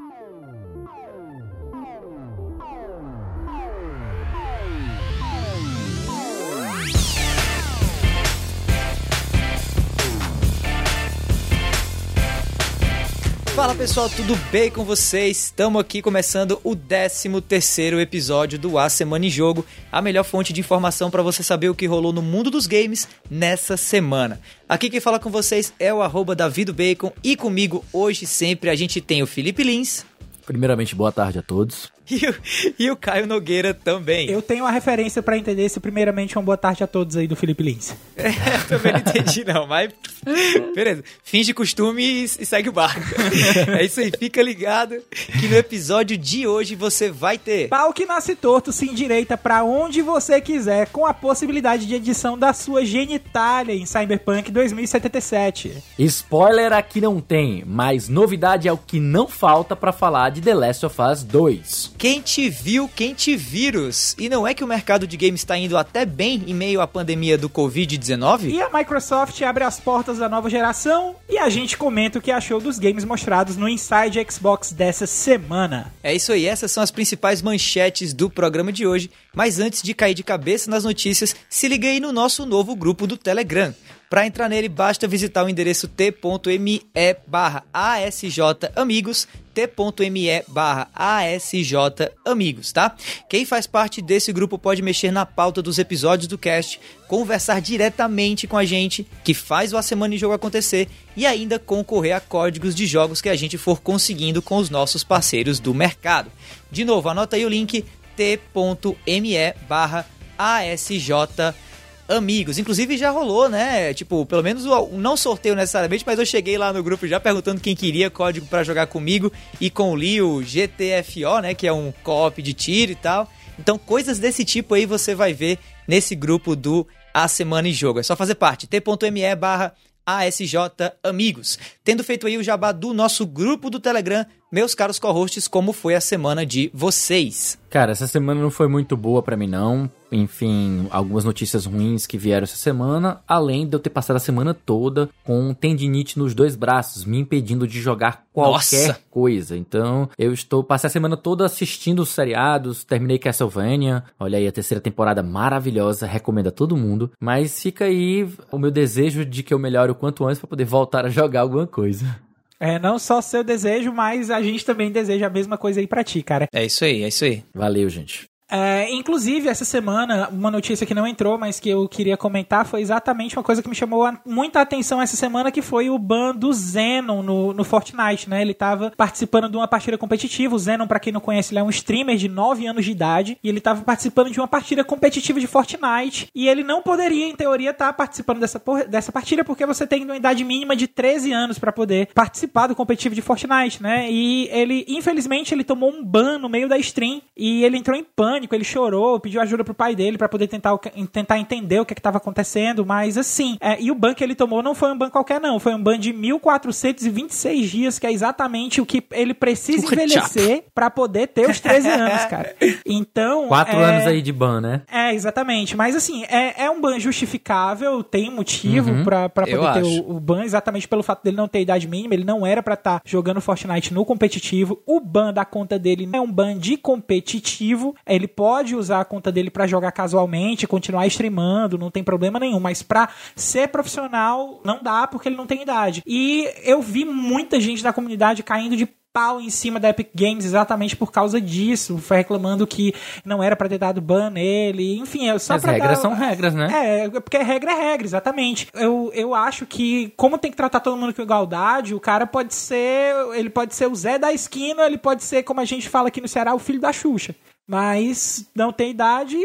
Oh. Fala pessoal, tudo bem com vocês? Estamos aqui começando o 13 terceiro episódio do A Semana em Jogo, a melhor fonte de informação para você saber o que rolou no mundo dos games nessa semana. Aqui quem fala com vocês é o arroba e comigo hoje sempre a gente tem o Felipe Lins. Primeiramente, boa tarde a todos. E o, e o Caio Nogueira também. Eu tenho uma referência para entender se primeiramente uma boa tarde a todos aí do Felipe Lins. É, também não entendi não, mas beleza. Finge costume e, e segue o barco. é isso aí, fica ligado que no episódio de hoje você vai ter... Pau que nasce torto, se endireita para onde você quiser, com a possibilidade de edição da sua genitália em Cyberpunk 2077. Spoiler aqui não tem, mas novidade é o que não falta para falar de The Last of Us 2. Quem te viu, quem te vírus. E não é que o mercado de games está indo até bem em meio à pandemia do Covid-19? E a Microsoft abre as portas da nova geração e a gente comenta o que achou dos games mostrados no Inside Xbox dessa semana. É isso aí, essas são as principais manchetes do programa de hoje. Mas antes de cair de cabeça nas notícias, se liga aí no nosso novo grupo do Telegram. Para entrar nele, basta visitar o endereço t.me barra amigos t.me barra amigos, tá? Quem faz parte desse grupo pode mexer na pauta dos episódios do cast, conversar diretamente com a gente, que faz o A Semana em Jogo acontecer, e ainda concorrer a códigos de jogos que a gente for conseguindo com os nossos parceiros do mercado. De novo, anota aí o link t.me barra amigos. Inclusive já rolou, né? Tipo, pelo menos não sorteio necessariamente, mas eu cheguei lá no grupo já perguntando quem queria código para jogar comigo e com o Leo GTFO, né? Que é um co-op de tiro e tal. Então, coisas desse tipo aí você vai ver nesse grupo do A Semana em Jogo. É só fazer parte, t.me barra ASJ Amigos. Tendo feito aí o jabá do nosso grupo do Telegram, meus caros co-hosts, como foi a semana de vocês? Cara, essa semana não foi muito boa para mim não. Enfim, algumas notícias ruins que vieram essa semana, além de eu ter passado a semana toda com tendinite nos dois braços, me impedindo de jogar qualquer Nossa. coisa. Então, eu estou passei a semana toda assistindo os seriados, terminei Castlevania. Olha aí a terceira temporada maravilhosa, recomendo a todo mundo. Mas fica aí o meu desejo de que eu melhore o quanto antes para poder voltar a jogar alguma coisa. É, não só seu desejo, mas a gente também deseja a mesma coisa aí pra ti, cara. É isso aí, é isso aí. Valeu, gente. É, inclusive, essa semana, uma notícia que não entrou, mas que eu queria comentar, foi exatamente uma coisa que me chamou muita atenção essa semana, que foi o ban do Zenon no, no Fortnite, né? Ele estava participando de uma partida competitiva. O Zenon, para quem não conhece, ele é um streamer de 9 anos de idade, e ele estava participando de uma partida competitiva de Fortnite, e ele não poderia, em teoria, estar tá participando dessa, dessa partida, porque você tem uma idade mínima de 13 anos para poder participar do competitivo de Fortnite, né? E ele, infelizmente, ele tomou um ban no meio da stream, e ele entrou em pânico pânico, ele chorou, pediu ajuda pro pai dele para poder tentar, tentar entender o que é estava acontecendo, mas assim, é, e o ban que ele tomou não foi um ban qualquer não, foi um ban de 1426 dias, que é exatamente o que ele precisa envelhecer para poder ter os 13 anos, cara. Então... Quatro é... anos aí de ban, né? É, exatamente, mas assim, é, é um ban justificável, tem motivo uhum. para poder ter o, o, ban, exatamente pelo fato dele não ter idade mínima, ele não era para estar tá jogando Fortnite no competitivo, o ban da conta dele não é um ban de competitivo, ele ele pode usar a conta dele para jogar casualmente, continuar streamando, não tem problema nenhum, mas para ser profissional não dá porque ele não tem idade. E eu vi muita gente da comunidade caindo de pau em cima da Epic Games exatamente por causa disso. Foi reclamando que não era para ter dado ban nele. Enfim, é só As pra regras dar... são regras, né? É, porque regra é regra, exatamente. Eu, eu acho que, como tem que tratar todo mundo com igualdade, o cara pode ser. Ele pode ser o Zé da esquina, ele pode ser, como a gente fala aqui no Ceará, o filho da Xuxa. Mas não tem idade,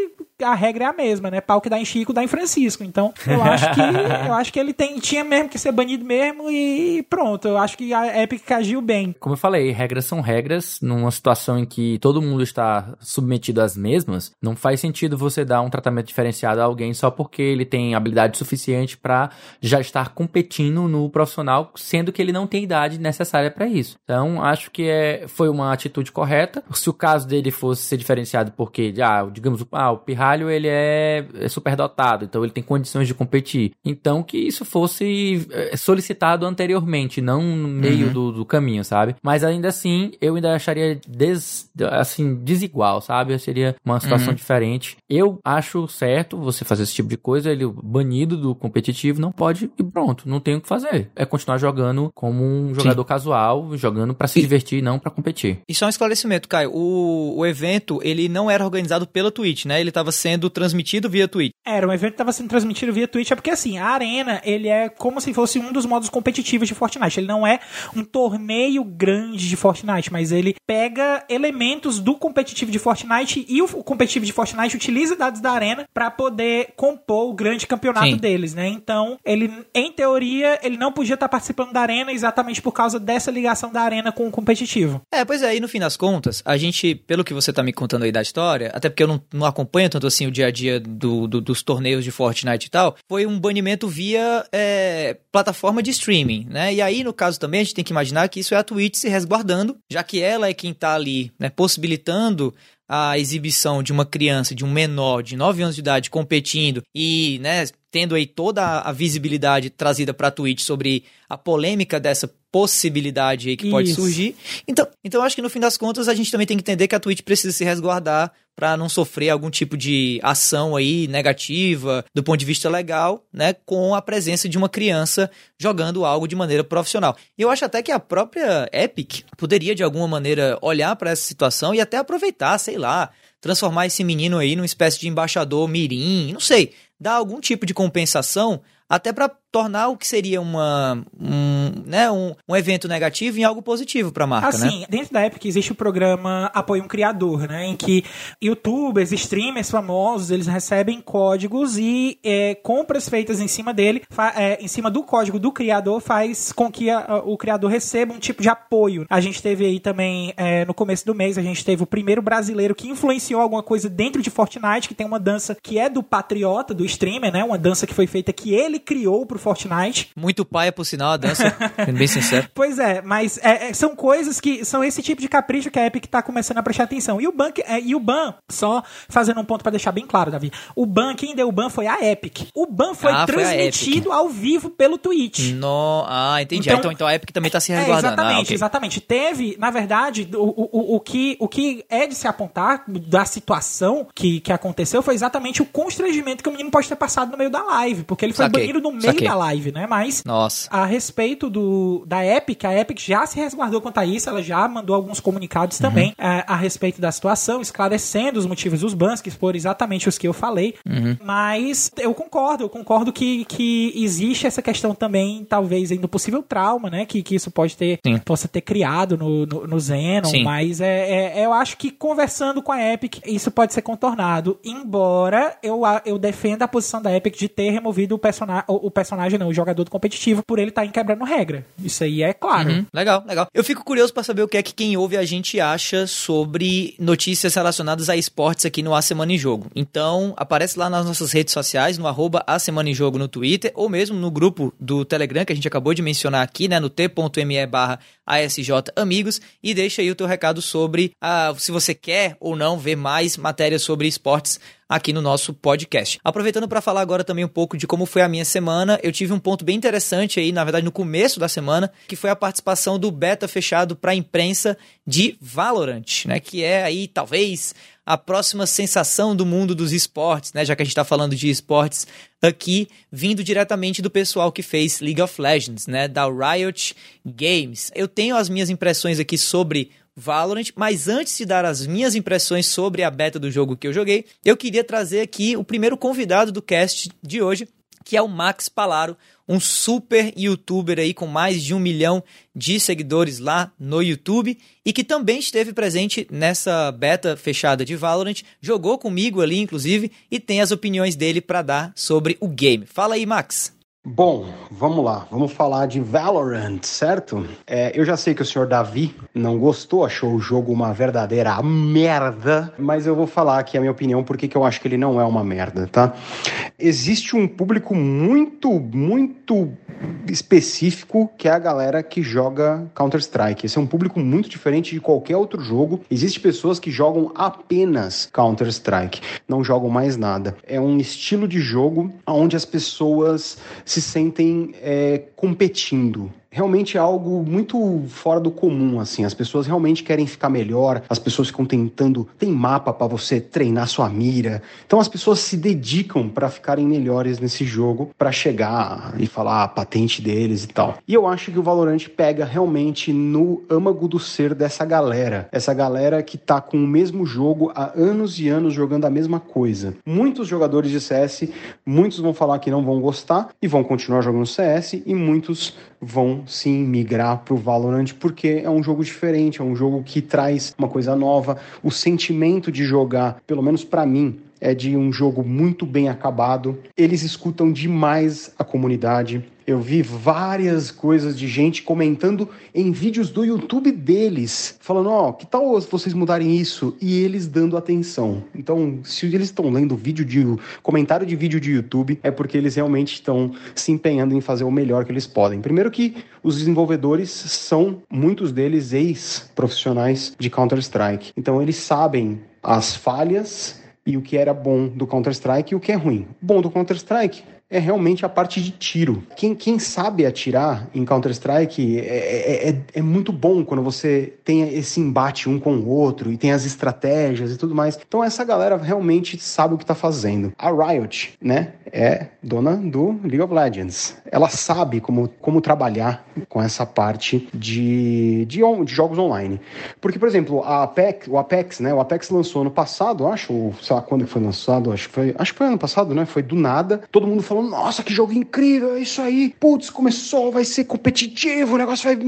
a regra é a mesma, né? Pau que dá em Chico, dá em Francisco. Então, eu acho que eu acho que ele tem, tinha mesmo que ser banido mesmo e pronto. Eu acho que a Epic agiu bem. Como eu falei, regras são regras. Numa situação em que todo mundo está submetido às mesmas, não faz sentido você dar um tratamento diferenciado a alguém só porque ele tem habilidade suficiente para já estar competindo no profissional, sendo que ele não tem idade necessária para isso. Então, acho que é, foi uma atitude correta. Se o caso dele fosse ser diferenciado porque, ah, digamos, ah, o Pirra caralho, ele é, é superdotado, então ele tem condições de competir. Então que isso fosse é, solicitado anteriormente, não no meio uhum. do, do, caminho, sabe? Mas ainda assim, eu ainda acharia des, assim, desigual, sabe? Seria uma situação uhum. diferente. Eu acho certo você fazer esse tipo de coisa, ele banido do competitivo, não pode e pronto, não tem o que fazer. É continuar jogando como um jogador Sim. casual, jogando para se divertir, não para competir. E só um esclarecimento, Caio, o, o evento, ele não era organizado pela Twitch, né? Ele estava sendo transmitido via Twitch. Era, o evento estava sendo transmitido via Twitch, é porque assim, a Arena, ele é como se fosse um dos modos competitivos de Fortnite. Ele não é um torneio grande de Fortnite, mas ele pega elementos do competitivo de Fortnite e o competitivo de Fortnite utiliza dados da Arena para poder compor o grande campeonato Sim. deles, né? Então, ele, em teoria, ele não podia estar participando da Arena exatamente por causa dessa ligação da Arena com o competitivo. É, pois é, e no fim das contas, a gente, pelo que você tá me contando aí da história, até porque eu não, não acompanho tanto assim o dia a dia do, do, dos torneios de Fortnite e tal, foi um banimento via é, plataforma de streaming, né? E aí, no caso também, a gente tem que imaginar que isso é a Twitch se resguardando, já que ela é quem tá ali, né, possibilitando a exibição de uma criança, de um menor de 9 anos de idade competindo e, né, tendo aí toda a visibilidade trazida para a Twitch sobre a polêmica dessa possibilidade aí que Isso. pode surgir. Então, então acho que no fim das contas a gente também tem que entender que a Twitch precisa se resguardar para não sofrer algum tipo de ação aí negativa do ponto de vista legal, né, com a presença de uma criança jogando algo de maneira profissional. E eu acho até que a própria Epic poderia de alguma maneira olhar para essa situação e até aproveitar, sei lá, transformar esse menino aí numa espécie de embaixador mirim, não sei, dar algum tipo de compensação até para tornar o que seria uma, um, né, um, um evento negativo em algo positivo para a marca, né? assim, né? dentro da Epic existe o programa Apoio um Criador, né? Em que youtubers, streamers famosos, eles recebem códigos e é, compras feitas em cima dele, é, em cima do código do criador, faz com que a, o criador receba um tipo de apoio. A gente teve aí também, é, no começo do mês, a gente teve o primeiro brasileiro que influenciou alguma coisa dentro de Fortnite, que tem uma dança que é do patriota, do streamer, né? Uma dança que foi feita que ele criou pro Fortnite. Muito paia, por sinal, a dança, sendo bem sincero. Pois é, mas é, é, são coisas que são esse tipo de capricho que a Epic tá começando a prestar atenção. E o ban, é, e o ban só fazendo um ponto para deixar bem claro, Davi, o ban, quem deu o ban foi a Epic. O ban foi ah, transmitido foi ao vivo pelo Twitch. No... Ah, entendi. Então, então, então a Epic também tá se é, resguardando. É, exatamente, ah, okay. exatamente. Teve, na verdade, o, o, o, que, o que é de se apontar da situação que, que aconteceu foi exatamente o constrangimento que o menino pode ter passado no meio da live, porque ele foi Saquei. banido no meio Saquei. Da live, né? Mas Nossa. a respeito do da Epic, a Epic já se resguardou quanto a isso, ela já mandou alguns comunicados uhum. também é, a respeito da situação, esclarecendo os motivos dos bans, que foram exatamente os que eu falei. Uhum. Mas eu concordo, eu concordo que, que existe essa questão também, talvez, ainda possível trauma, né? Que, que isso pode ter, Sim. possa ter criado no, no, no Zenon, Sim. mas é, é, eu acho que conversando com a Epic, isso pode ser contornado. Embora eu, eu defenda a posição da Epic de ter removido o, persona, o, o personagem, não, o jogador do competitivo, por ele estar tá quebrando regra. Isso aí é claro. Uhum. Legal, legal. Eu fico curioso para saber o que é que quem ouve a gente acha sobre notícias relacionadas a esportes aqui no A Semana em Jogo. Então, aparece lá nas nossas redes sociais, no arroba A Semana em Jogo no Twitter, ou mesmo no grupo do Telegram, que a gente acabou de mencionar aqui, né, no t.me barra ASJ Amigos, e deixa aí o teu recado sobre ah, se você quer ou não ver mais matérias sobre esportes aqui no nosso podcast. Aproveitando para falar agora também um pouco de como foi a minha semana, eu tive um ponto bem interessante aí, na verdade, no começo da semana, que foi a participação do beta fechado para a imprensa de Valorant, né? Que é aí talvez a próxima sensação do mundo dos esportes, né? Já que a gente está falando de esportes aqui, vindo diretamente do pessoal que fez League of Legends, né? Da Riot Games. Eu tenho as minhas impressões aqui sobre Valorant, mas antes de dar as minhas impressões sobre a beta do jogo que eu joguei, eu queria trazer aqui o primeiro convidado do cast de hoje, que é o Max Palaro, um super youtuber aí com mais de um milhão de seguidores lá no YouTube e que também esteve presente nessa beta fechada de Valorant, jogou comigo ali inclusive e tem as opiniões dele para dar sobre o game. Fala aí, Max. Bom, vamos lá, vamos falar de Valorant, certo? É, eu já sei que o senhor Davi não gostou, achou o jogo uma verdadeira merda, mas eu vou falar aqui a minha opinião porque que eu acho que ele não é uma merda, tá? Existe um público muito, muito específico que é a galera que joga Counter-Strike. Esse é um público muito diferente de qualquer outro jogo. Existem pessoas que jogam apenas Counter-Strike, não jogam mais nada. É um estilo de jogo onde as pessoas se sentem é, competindo realmente é algo muito fora do comum, assim. As pessoas realmente querem ficar melhor, as pessoas ficam tentando. Tem mapa para você treinar sua mira. Então as pessoas se dedicam para ficarem melhores nesse jogo, para chegar e falar a patente deles e tal. E eu acho que o Valorant pega realmente no âmago do ser dessa galera. Essa galera que tá com o mesmo jogo há anos e anos jogando a mesma coisa. Muitos jogadores de CS, muitos vão falar que não vão gostar e vão continuar jogando CS, e muitos vão sim migrar para o Valorant porque é um jogo diferente, é um jogo que traz uma coisa nova. O sentimento de jogar, pelo menos para mim, é de um jogo muito bem acabado. Eles escutam demais a comunidade. Eu vi várias coisas de gente comentando em vídeos do YouTube deles, falando: Ó, oh, que tal vocês mudarem isso? E eles dando atenção. Então, se eles estão lendo vídeo de comentário de vídeo de YouTube, é porque eles realmente estão se empenhando em fazer o melhor que eles podem. Primeiro, que os desenvolvedores são, muitos deles, ex-profissionais de Counter-Strike. Então, eles sabem as falhas e o que era bom do Counter-Strike e o que é ruim. Bom do Counter-Strike é realmente a parte de tiro. Quem, quem sabe atirar em Counter-Strike é, é, é, é, muito bom quando você tem esse embate um com o outro e tem as estratégias e tudo mais. Então essa galera realmente sabe o que está fazendo. A Riot, né, é dona do League of Legends. Ela sabe como, como trabalhar com essa parte de, de, de jogos online. Porque, por exemplo, a Apex, o Apex, né, o Apex lançou ano passado, acho, sei lá quando foi lançado, acho que foi, acho que foi ano passado, né, foi do nada. Todo mundo falou falando, nossa, que jogo incrível, é isso aí. Putz, começou, vai ser competitivo, o negócio vai.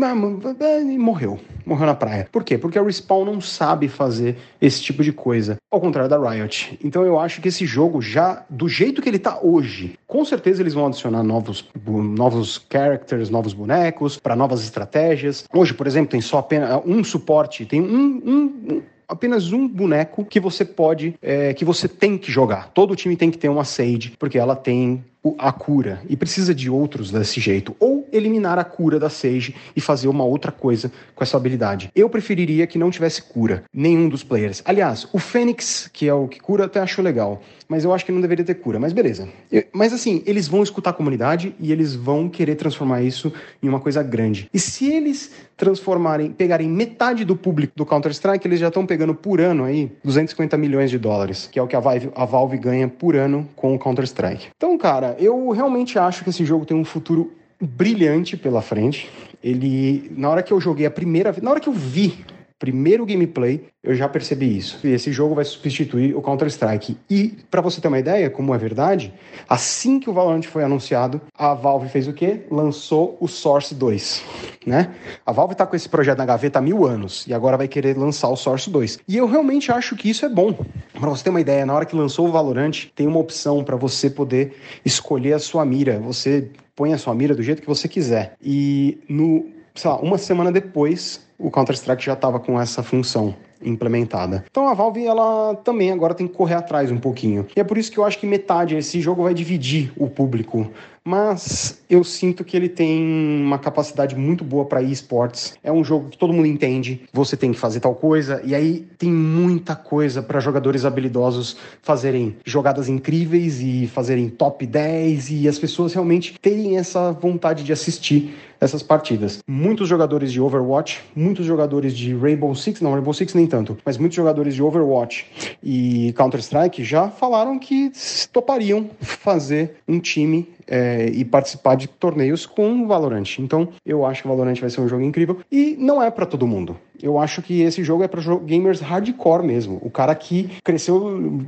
E morreu. Morreu na praia. Por quê? Porque a Respawn não sabe fazer esse tipo de coisa. Ao contrário da Riot. Então eu acho que esse jogo já, do jeito que ele tá hoje, com certeza eles vão adicionar novos, novos characters, novos bonecos, para novas estratégias. Hoje, por exemplo, tem só apenas um suporte, tem um, um apenas um boneco que você pode, é, que você tem que jogar. Todo time tem que ter uma Sage, porque ela tem a cura e precisa de outros desse jeito. Ou eliminar a cura da Sage e fazer uma outra coisa com essa habilidade. Eu preferiria que não tivesse cura, nenhum dos players. Aliás, o Fênix, que é o que cura, até acho legal. Mas eu acho que não deveria ter cura, mas beleza. Eu, mas assim, eles vão escutar a comunidade e eles vão querer transformar isso em uma coisa grande. E se eles transformarem, pegarem metade do público do Counter-Strike, eles já estão pegando por ano aí 250 milhões de dólares, que é o que a Valve, a Valve ganha por ano com o Counter-Strike. Então, cara, eu realmente acho que esse jogo tem um futuro brilhante pela frente. Ele, na hora que eu joguei a primeira vez, na hora que eu vi primeiro gameplay, eu já percebi isso. E esse jogo vai substituir o Counter-Strike. E, para você ter uma ideia, como é verdade, assim que o Valorant foi anunciado, a Valve fez o quê? Lançou o Source 2, né? A Valve tá com esse projeto na gaveta há mil anos e agora vai querer lançar o Source 2. E eu realmente acho que isso é bom. Para você ter uma ideia, na hora que lançou o Valorant, tem uma opção para você poder escolher a sua mira. Você põe a sua mira do jeito que você quiser. E no, sei lá, uma semana depois, o Counter-Strike já estava com essa função implementada. Então a Valve ela também agora tem que correr atrás um pouquinho. E é por isso que eu acho que metade esse jogo vai dividir o público. Mas eu sinto que ele tem uma capacidade muito boa para esportes. É um jogo que todo mundo entende. Você tem que fazer tal coisa e aí tem muita coisa para jogadores habilidosos fazerem jogadas incríveis e fazerem top 10 e as pessoas realmente terem essa vontade de assistir essas partidas. Muitos jogadores de Overwatch, muitos jogadores de Rainbow Six, não, Rainbow Six nem tanto, mas muitos jogadores de Overwatch e Counter-Strike já falaram que topariam fazer um time é, e participar de torneios com o Valorant. Então, eu acho que o Valorant vai ser um jogo incrível e não é para todo mundo. Eu acho que esse jogo é para gamers hardcore mesmo. O cara que cresceu,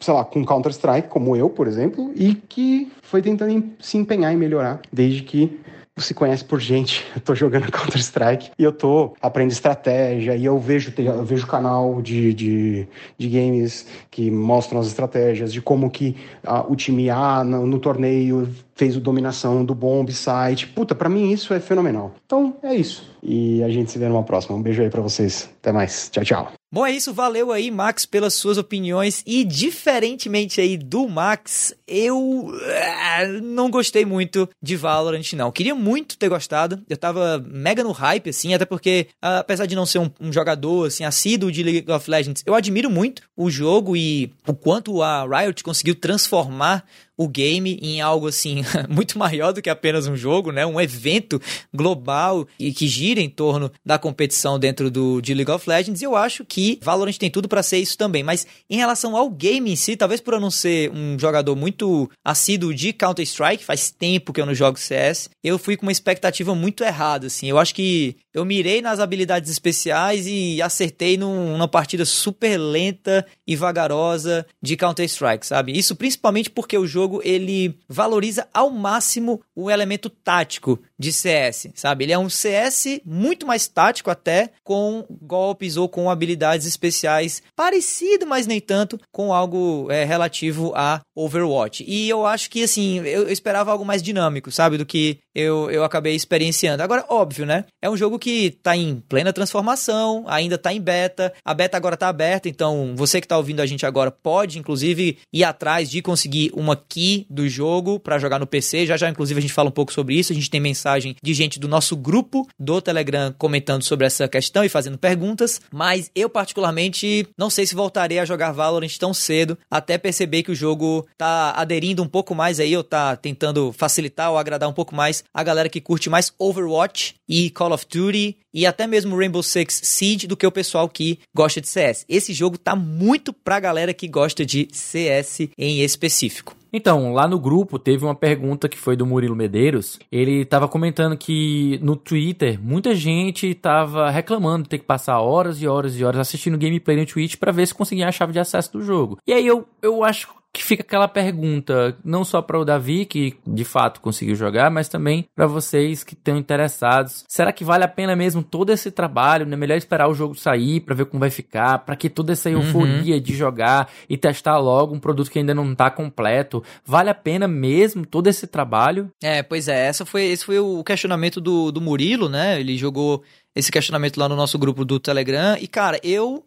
sei lá, com Counter-Strike, como eu, por exemplo, e que foi tentando se empenhar em melhorar desde que se conhece por gente. Eu tô jogando Counter-Strike e eu tô aprendendo estratégia e eu vejo, eu vejo canal de, de, de games que mostram as estratégias, de como que uh, o time A no, no torneio fez o dominação do bomb site. Puta, para mim isso é fenomenal. Então é isso. E a gente se vê numa próxima. Um beijo aí para vocês. Até mais. Tchau, tchau. Bom, é isso. Valeu aí, Max, pelas suas opiniões. E diferentemente aí do Max, eu uh, não gostei muito de Valorant, não. Queria muito ter gostado. Eu tava mega no hype, assim, até porque, apesar de não ser um, um, jogador, assim, assíduo de League of Legends, eu admiro muito o jogo e o quanto a Riot conseguiu transformar o game em algo assim muito maior do que apenas um jogo, né? Um evento global e que gira em torno da competição dentro do de League of Legends. E eu acho que Valorant tem tudo para ser isso também. Mas em relação ao game em si, talvez por eu não ser um jogador muito assíduo de Counter Strike, faz tempo que eu não jogo CS, eu fui com uma expectativa muito errada. Assim, eu acho que eu mirei nas habilidades especiais e acertei num, numa partida super lenta e vagarosa de Counter Strike, sabe? Isso principalmente porque o jogo jogo ele valoriza ao máximo o elemento tático de CS, sabe? Ele é um CS muito mais tático até, com golpes ou com habilidades especiais parecido, mas nem tanto, com algo é, relativo a Overwatch. E eu acho que, assim, eu, eu esperava algo mais dinâmico, sabe? Do que eu, eu acabei experienciando. Agora, óbvio, né? É um jogo que tá em plena transformação, ainda tá em beta. A beta agora tá aberta, então você que tá ouvindo a gente agora pode, inclusive, ir atrás de conseguir uma key do jogo para jogar no PC. Já já, inclusive, a gente fala um pouco sobre isso. A gente tem mensagem de gente do nosso grupo do Telegram comentando sobre essa questão e fazendo perguntas. Mas eu, particularmente, não sei se voltarei a jogar Valorant tão cedo, até perceber que o jogo tá aderindo um pouco mais aí, ou tá tentando facilitar ou agradar um pouco mais a galera que curte mais Overwatch e Call of Duty e até mesmo Rainbow Six Siege do que o pessoal que gosta de CS. Esse jogo tá muito pra galera que gosta de CS em específico. Então, lá no grupo teve uma pergunta que foi do Murilo Medeiros. Ele estava comentando que no Twitter muita gente estava reclamando de ter que passar horas e horas e horas assistindo gameplay no Twitch para ver se conseguia a chave de acesso do jogo. E aí eu, eu acho que fica aquela pergunta, não só para o Davi, que de fato conseguiu jogar, mas também para vocês que estão interessados. Será que vale a pena mesmo todo esse trabalho? Não é melhor esperar o jogo sair para ver como vai ficar, para que toda essa euforia uhum. de jogar e testar logo um produto que ainda não está completo? Vale a pena mesmo todo esse trabalho? É, pois é, essa foi, esse foi o questionamento do, do Murilo, né? Ele jogou esse questionamento lá no nosso grupo do Telegram e, cara, eu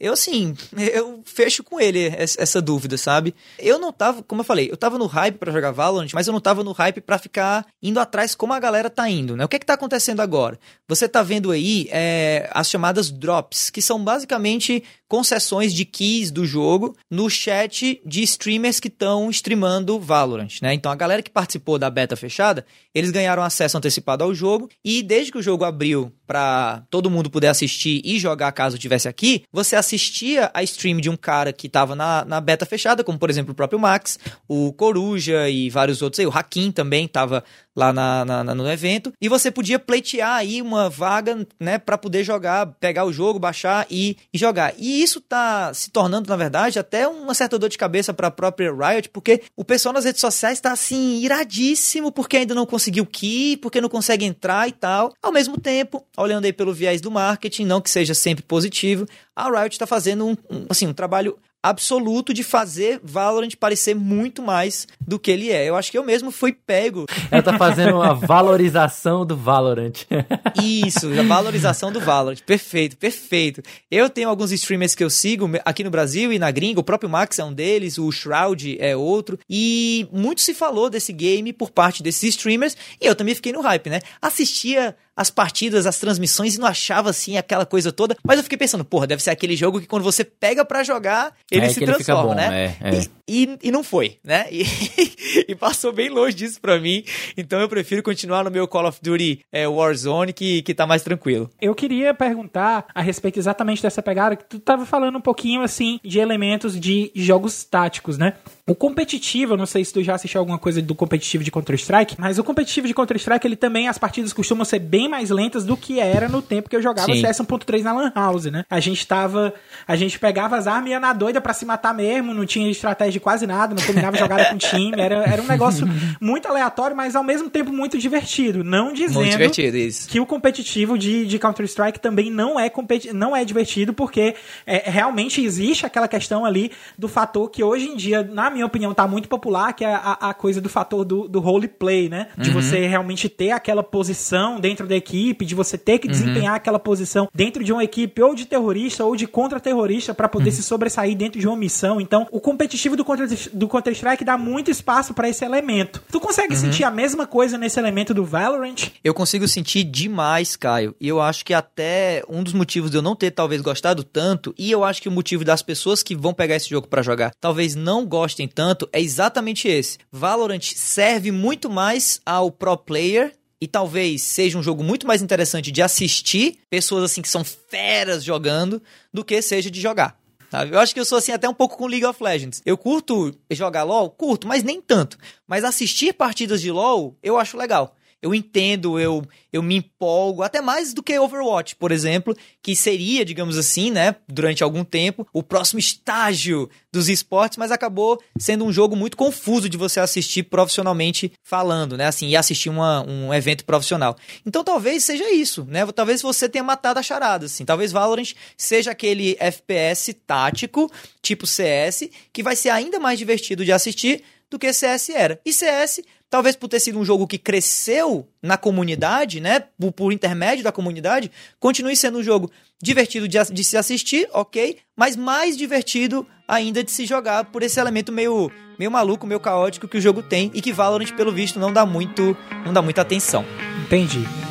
eu, assim, eu fecho com ele essa dúvida, sabe? Eu não tava, como eu falei, eu tava no hype para jogar Valorant, mas eu não tava no hype para ficar indo atrás como a galera tá indo, né? O que é que tá acontecendo agora? Você tá vendo aí é, as chamadas drops, que são basicamente concessões de keys do jogo no chat de streamers que estão streamando Valorant, né? Então a galera que participou da beta fechada, eles ganharam acesso antecipado ao jogo e desde que o jogo abriu para todo mundo poder assistir e jogar caso tivesse aqui, você assistia a stream de um cara que estava na, na beta fechada, como por exemplo o próprio Max, o Coruja e vários outros aí, o Hakim também estava lá na, na, no evento. E você podia pleitear aí uma vaga, né, para poder jogar, pegar o jogo, baixar e, e, jogar. E isso tá se tornando, na verdade, até uma certa dor de cabeça para a própria Riot, porque o pessoal nas redes sociais está assim, iradíssimo, porque ainda não conseguiu key, porque não consegue entrar e tal. Ao mesmo tempo, olhando aí pelo viés do marketing, não que seja sempre positivo, a Riot está fazendo um, um, assim, um trabalho absoluto de fazer Valorant parecer muito mais do que ele é. Eu acho que eu mesmo fui pego. Ela tá fazendo uma valorização do Valorant. Isso, a valorização do Valorant. Perfeito, perfeito. Eu tenho alguns streamers que eu sigo aqui no Brasil e na gringa, o próprio Max é um deles, o Shroud é outro, e muito se falou desse game por parte desses streamers, e eu também fiquei no hype, né? Assistia as partidas, as transmissões e não achava assim aquela coisa toda. Mas eu fiquei pensando, porra, deve ser aquele jogo que quando você pega para jogar, ele é se transforma, ele bom, né? É, é. E, e, e, não foi, né? E, e, passou bem longe disso pra mim. Então eu prefiro continuar no meu Call of Duty é, Warzone, que, que tá mais tranquilo. Eu queria perguntar a respeito exatamente dessa pegada, que tu tava falando um pouquinho assim de elementos de jogos táticos, né? O competitivo, eu não sei se tu já assistiu alguma coisa do competitivo de Counter-Strike, mas o competitivo de Counter-Strike, ele também, as partidas costumam ser bem bem mais lentas do que era no tempo que eu jogava Sim. CS 1.3 na Lan House, né? A gente tava. A gente pegava as armas e ia na doida pra se matar mesmo, não tinha estratégia de quase nada, não combinava jogada com time. Era, era um negócio muito aleatório, mas ao mesmo tempo muito divertido. Não dizendo divertido, que o competitivo de, de Counter-Strike também não é, competi não é divertido, porque é, realmente existe aquela questão ali do fator que hoje em dia, na minha opinião, tá muito popular, que é a, a coisa do fator do, do roleplay, né? De você realmente ter aquela posição dentro da equipe, de você ter que desempenhar aquela posição dentro de uma equipe ou de terrorista ou de contra-terrorista para poder se sobressair dentro de uma missão. Então, o competitivo do Counter- do Counter-Strike dá muito espaço para esse elemento. Tu consegue sentir a mesma coisa nesse elemento do Valorant? Eu consigo sentir demais, Caio. E eu acho que até um dos motivos de eu não ter talvez gostado tanto, e eu acho que o motivo das pessoas que vão pegar esse jogo pra jogar talvez não gostem tanto, é exatamente esse. Valorant serve muito mais ao pro player e talvez seja um jogo muito mais interessante de assistir pessoas assim que são feras jogando do que seja de jogar. Sabe? Eu acho que eu sou assim até um pouco com League of Legends. Eu curto jogar LoL? Curto, mas nem tanto. Mas assistir partidas de LoL, eu acho legal. Eu entendo, eu, eu me empolgo, até mais do que Overwatch, por exemplo, que seria, digamos assim, né, durante algum tempo, o próximo estágio dos esportes, mas acabou sendo um jogo muito confuso de você assistir profissionalmente falando, né, assim, e assistir uma, um evento profissional. Então talvez seja isso, né, talvez você tenha matado a charada, assim, talvez Valorant seja aquele FPS tático, tipo CS, que vai ser ainda mais divertido de assistir do que CS era. E CS, talvez por ter sido um jogo que cresceu na comunidade, né, por, por intermédio da comunidade, continue sendo um jogo divertido de, de se assistir, ok, mas mais divertido ainda de se jogar por esse elemento meio, meio maluco, meio caótico que o jogo tem e que Valorant, pelo visto, não dá muito, não dá muita atenção. Entendi.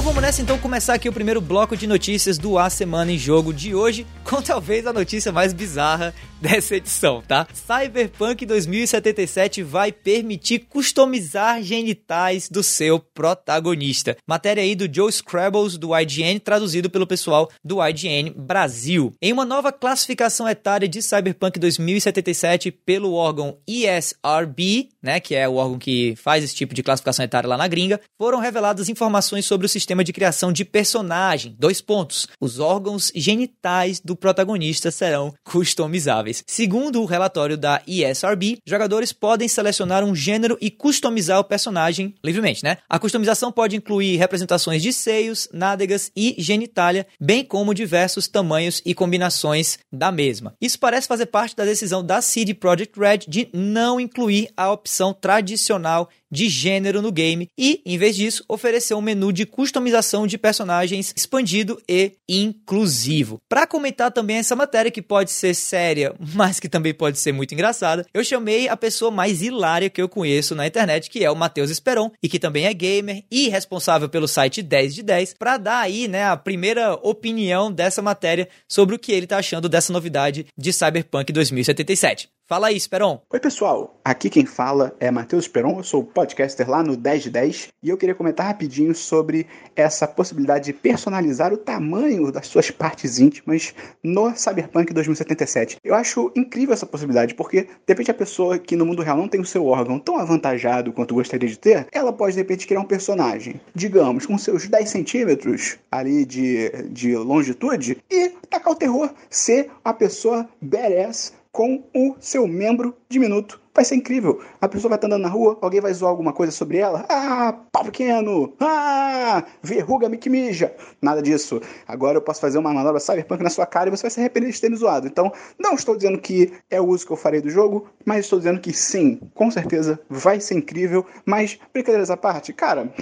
Bom, vamos nessa então começar aqui o primeiro bloco de notícias do A Semana em Jogo de hoje, com talvez a notícia mais bizarra dessa edição, tá? Cyberpunk 2077 vai permitir customizar genitais do seu protagonista. Matéria aí do Joe Scrabbles do IGN, traduzido pelo pessoal do IGN Brasil. Em uma nova classificação etária de Cyberpunk 2077 pelo órgão ESRB, né, que é o órgão que faz esse tipo de classificação etária lá na gringa, foram reveladas informações sobre o sistema de criação de personagem. Dois pontos. Os órgãos genitais do protagonista serão customizáveis. Segundo o relatório da ESRB, jogadores podem selecionar um gênero e customizar o personagem livremente, né? A customização pode incluir representações de seios, nádegas e genitália, bem como diversos tamanhos e combinações da mesma. Isso parece fazer parte da decisão da CD Projekt Red de não incluir a opção tradicional de gênero no game e, em vez disso, oferecer um menu de customização de personagens expandido e inclusivo. Para comentar também essa matéria que pode ser séria, mas que também pode ser muito engraçada, eu chamei a pessoa mais hilária que eu conheço na internet, que é o Matheus Esperon, e que também é gamer e responsável pelo site 10 de 10, para dar aí, né, a primeira opinião dessa matéria sobre o que ele tá achando dessa novidade de Cyberpunk 2077. Fala aí, Esperon. Oi, pessoal. Aqui quem fala é Matheus Peron, eu sou podcaster lá no 10 de 10 e eu queria comentar rapidinho sobre essa possibilidade de personalizar o tamanho das suas partes íntimas no Cyberpunk 2077. Eu acho incrível essa possibilidade, porque de repente a pessoa que no mundo real não tem o seu órgão tão avantajado quanto gostaria de ter, ela pode de repente criar um personagem, digamos, com seus 10 centímetros ali de, de longitude e tacar o terror, ser a pessoa badass com o seu membro diminuto. Vai ser incrível. A pessoa vai estar andando na rua, alguém vai zoar alguma coisa sobre ela. Ah, pau pequeno. Ah, verruga me que mija. Nada disso. Agora eu posso fazer uma manobra cyberpunk na sua cara e você vai se arrepender de ter me zoado. Então, não estou dizendo que é o uso que eu farei do jogo, mas estou dizendo que sim, com certeza vai ser incrível. Mas, brincadeiras à parte, cara,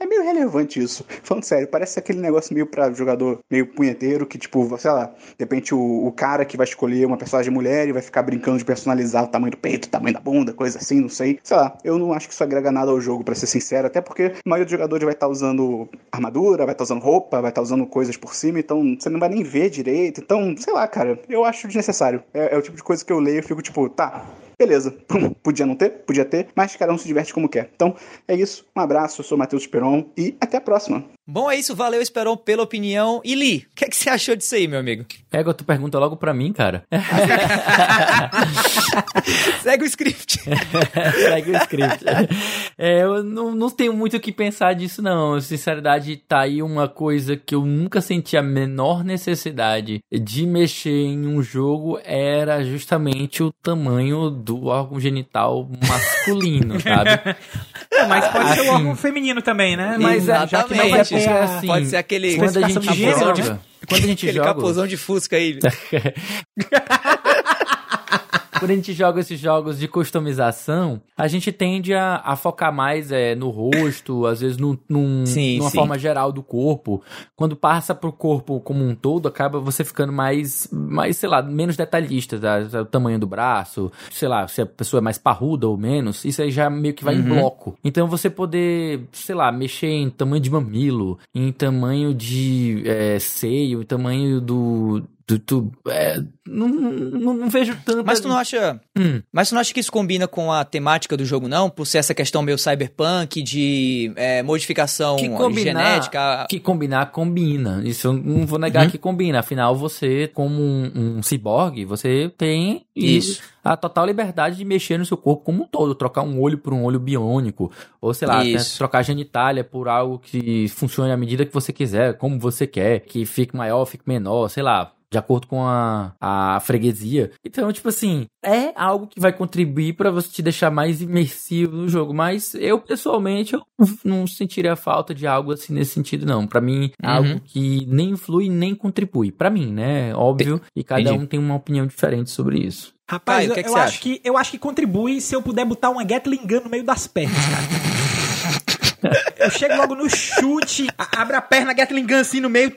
é meio relevante isso. Falando sério, parece aquele negócio meio pra jogador meio punheteiro que, tipo, sei lá, de repente o, o cara que vai escolher uma personagem mulher e vai ficar brincando de personalizar o tamanho do peito, o tamanho da bunda, coisa assim, não sei. Sei lá, eu não acho que isso agrega nada ao jogo, pra ser sincero, até porque a maioria dos jogadores vai estar usando armadura, vai estar usando roupa, vai estar usando coisas por cima, então você não vai nem ver direito. Então, sei lá, cara, eu acho desnecessário. É, é o tipo de coisa que eu leio e fico tipo, tá, Beleza, Pum, podia não ter, podia ter, mas cada um se diverte como quer. Então é isso, um abraço, eu sou o Matheus Peron e até a próxima. Bom, é isso. Valeu, Esperon, pela opinião. E Li, o que, é que você achou disso aí, meu amigo? Égua, tu pergunta logo pra mim, cara. Segue o script. Segue o script. É, eu não, não tenho muito o que pensar disso, não. Sinceridade, tá aí uma coisa que eu nunca senti a menor necessidade de mexer em um jogo era justamente o tamanho do órgão genital masculino, sabe? Mas pode assim, ser o órgão feminino também, né? Mas já que não vai ter, assim, pode ser aquele quando a gente joga, quando a gente aquele joga, capuzão de fusca aí. quando a gente joga esses jogos de customização, a gente tende a, a focar mais é, no rosto, às vezes no, num, sim, numa sim. forma geral do corpo. Quando passa pro corpo como um todo, acaba você ficando mais, mais sei lá, menos detalhista, tá? o tamanho do braço, sei lá, se a pessoa é mais parruda ou menos, isso aí já meio que vai uhum. em bloco. Então você poder, sei lá, mexer em tamanho de mamilo, em tamanho de é, seio, em tamanho do, Tu, tu é, não, não, não, vejo tanto. Mas tu não acha. Hum. Mas tu não acha que isso combina com a temática do jogo, não? Por ser essa questão meio cyberpunk, de é, modificação que combinar, genética. Que combinar, combina. Isso eu não vou negar uhum. que combina. Afinal, você, como um, um ciborgue, você tem isso. a total liberdade de mexer no seu corpo como um todo. Trocar um olho por um olho biônico. Ou sei lá, trocar genitália por algo que funcione à medida que você quiser, como você quer, que fique maior, fique menor, sei lá de acordo com a, a freguesia. Então, tipo assim, é algo que vai contribuir para você te deixar mais imersivo no jogo. Mas eu, pessoalmente, eu não sentiria falta de algo assim nesse sentido, não. para mim, é uhum. algo que nem influi nem contribui. para mim, né? Óbvio. E cada Entendi. um tem uma opinião diferente sobre isso. Rapaz, eu, que é que eu acho acha? que eu acho que contribui se eu puder botar uma Gatling Gun no meio das pernas, cara. Eu chego logo no chute, abre a perna, Gatling Gun assim no meio,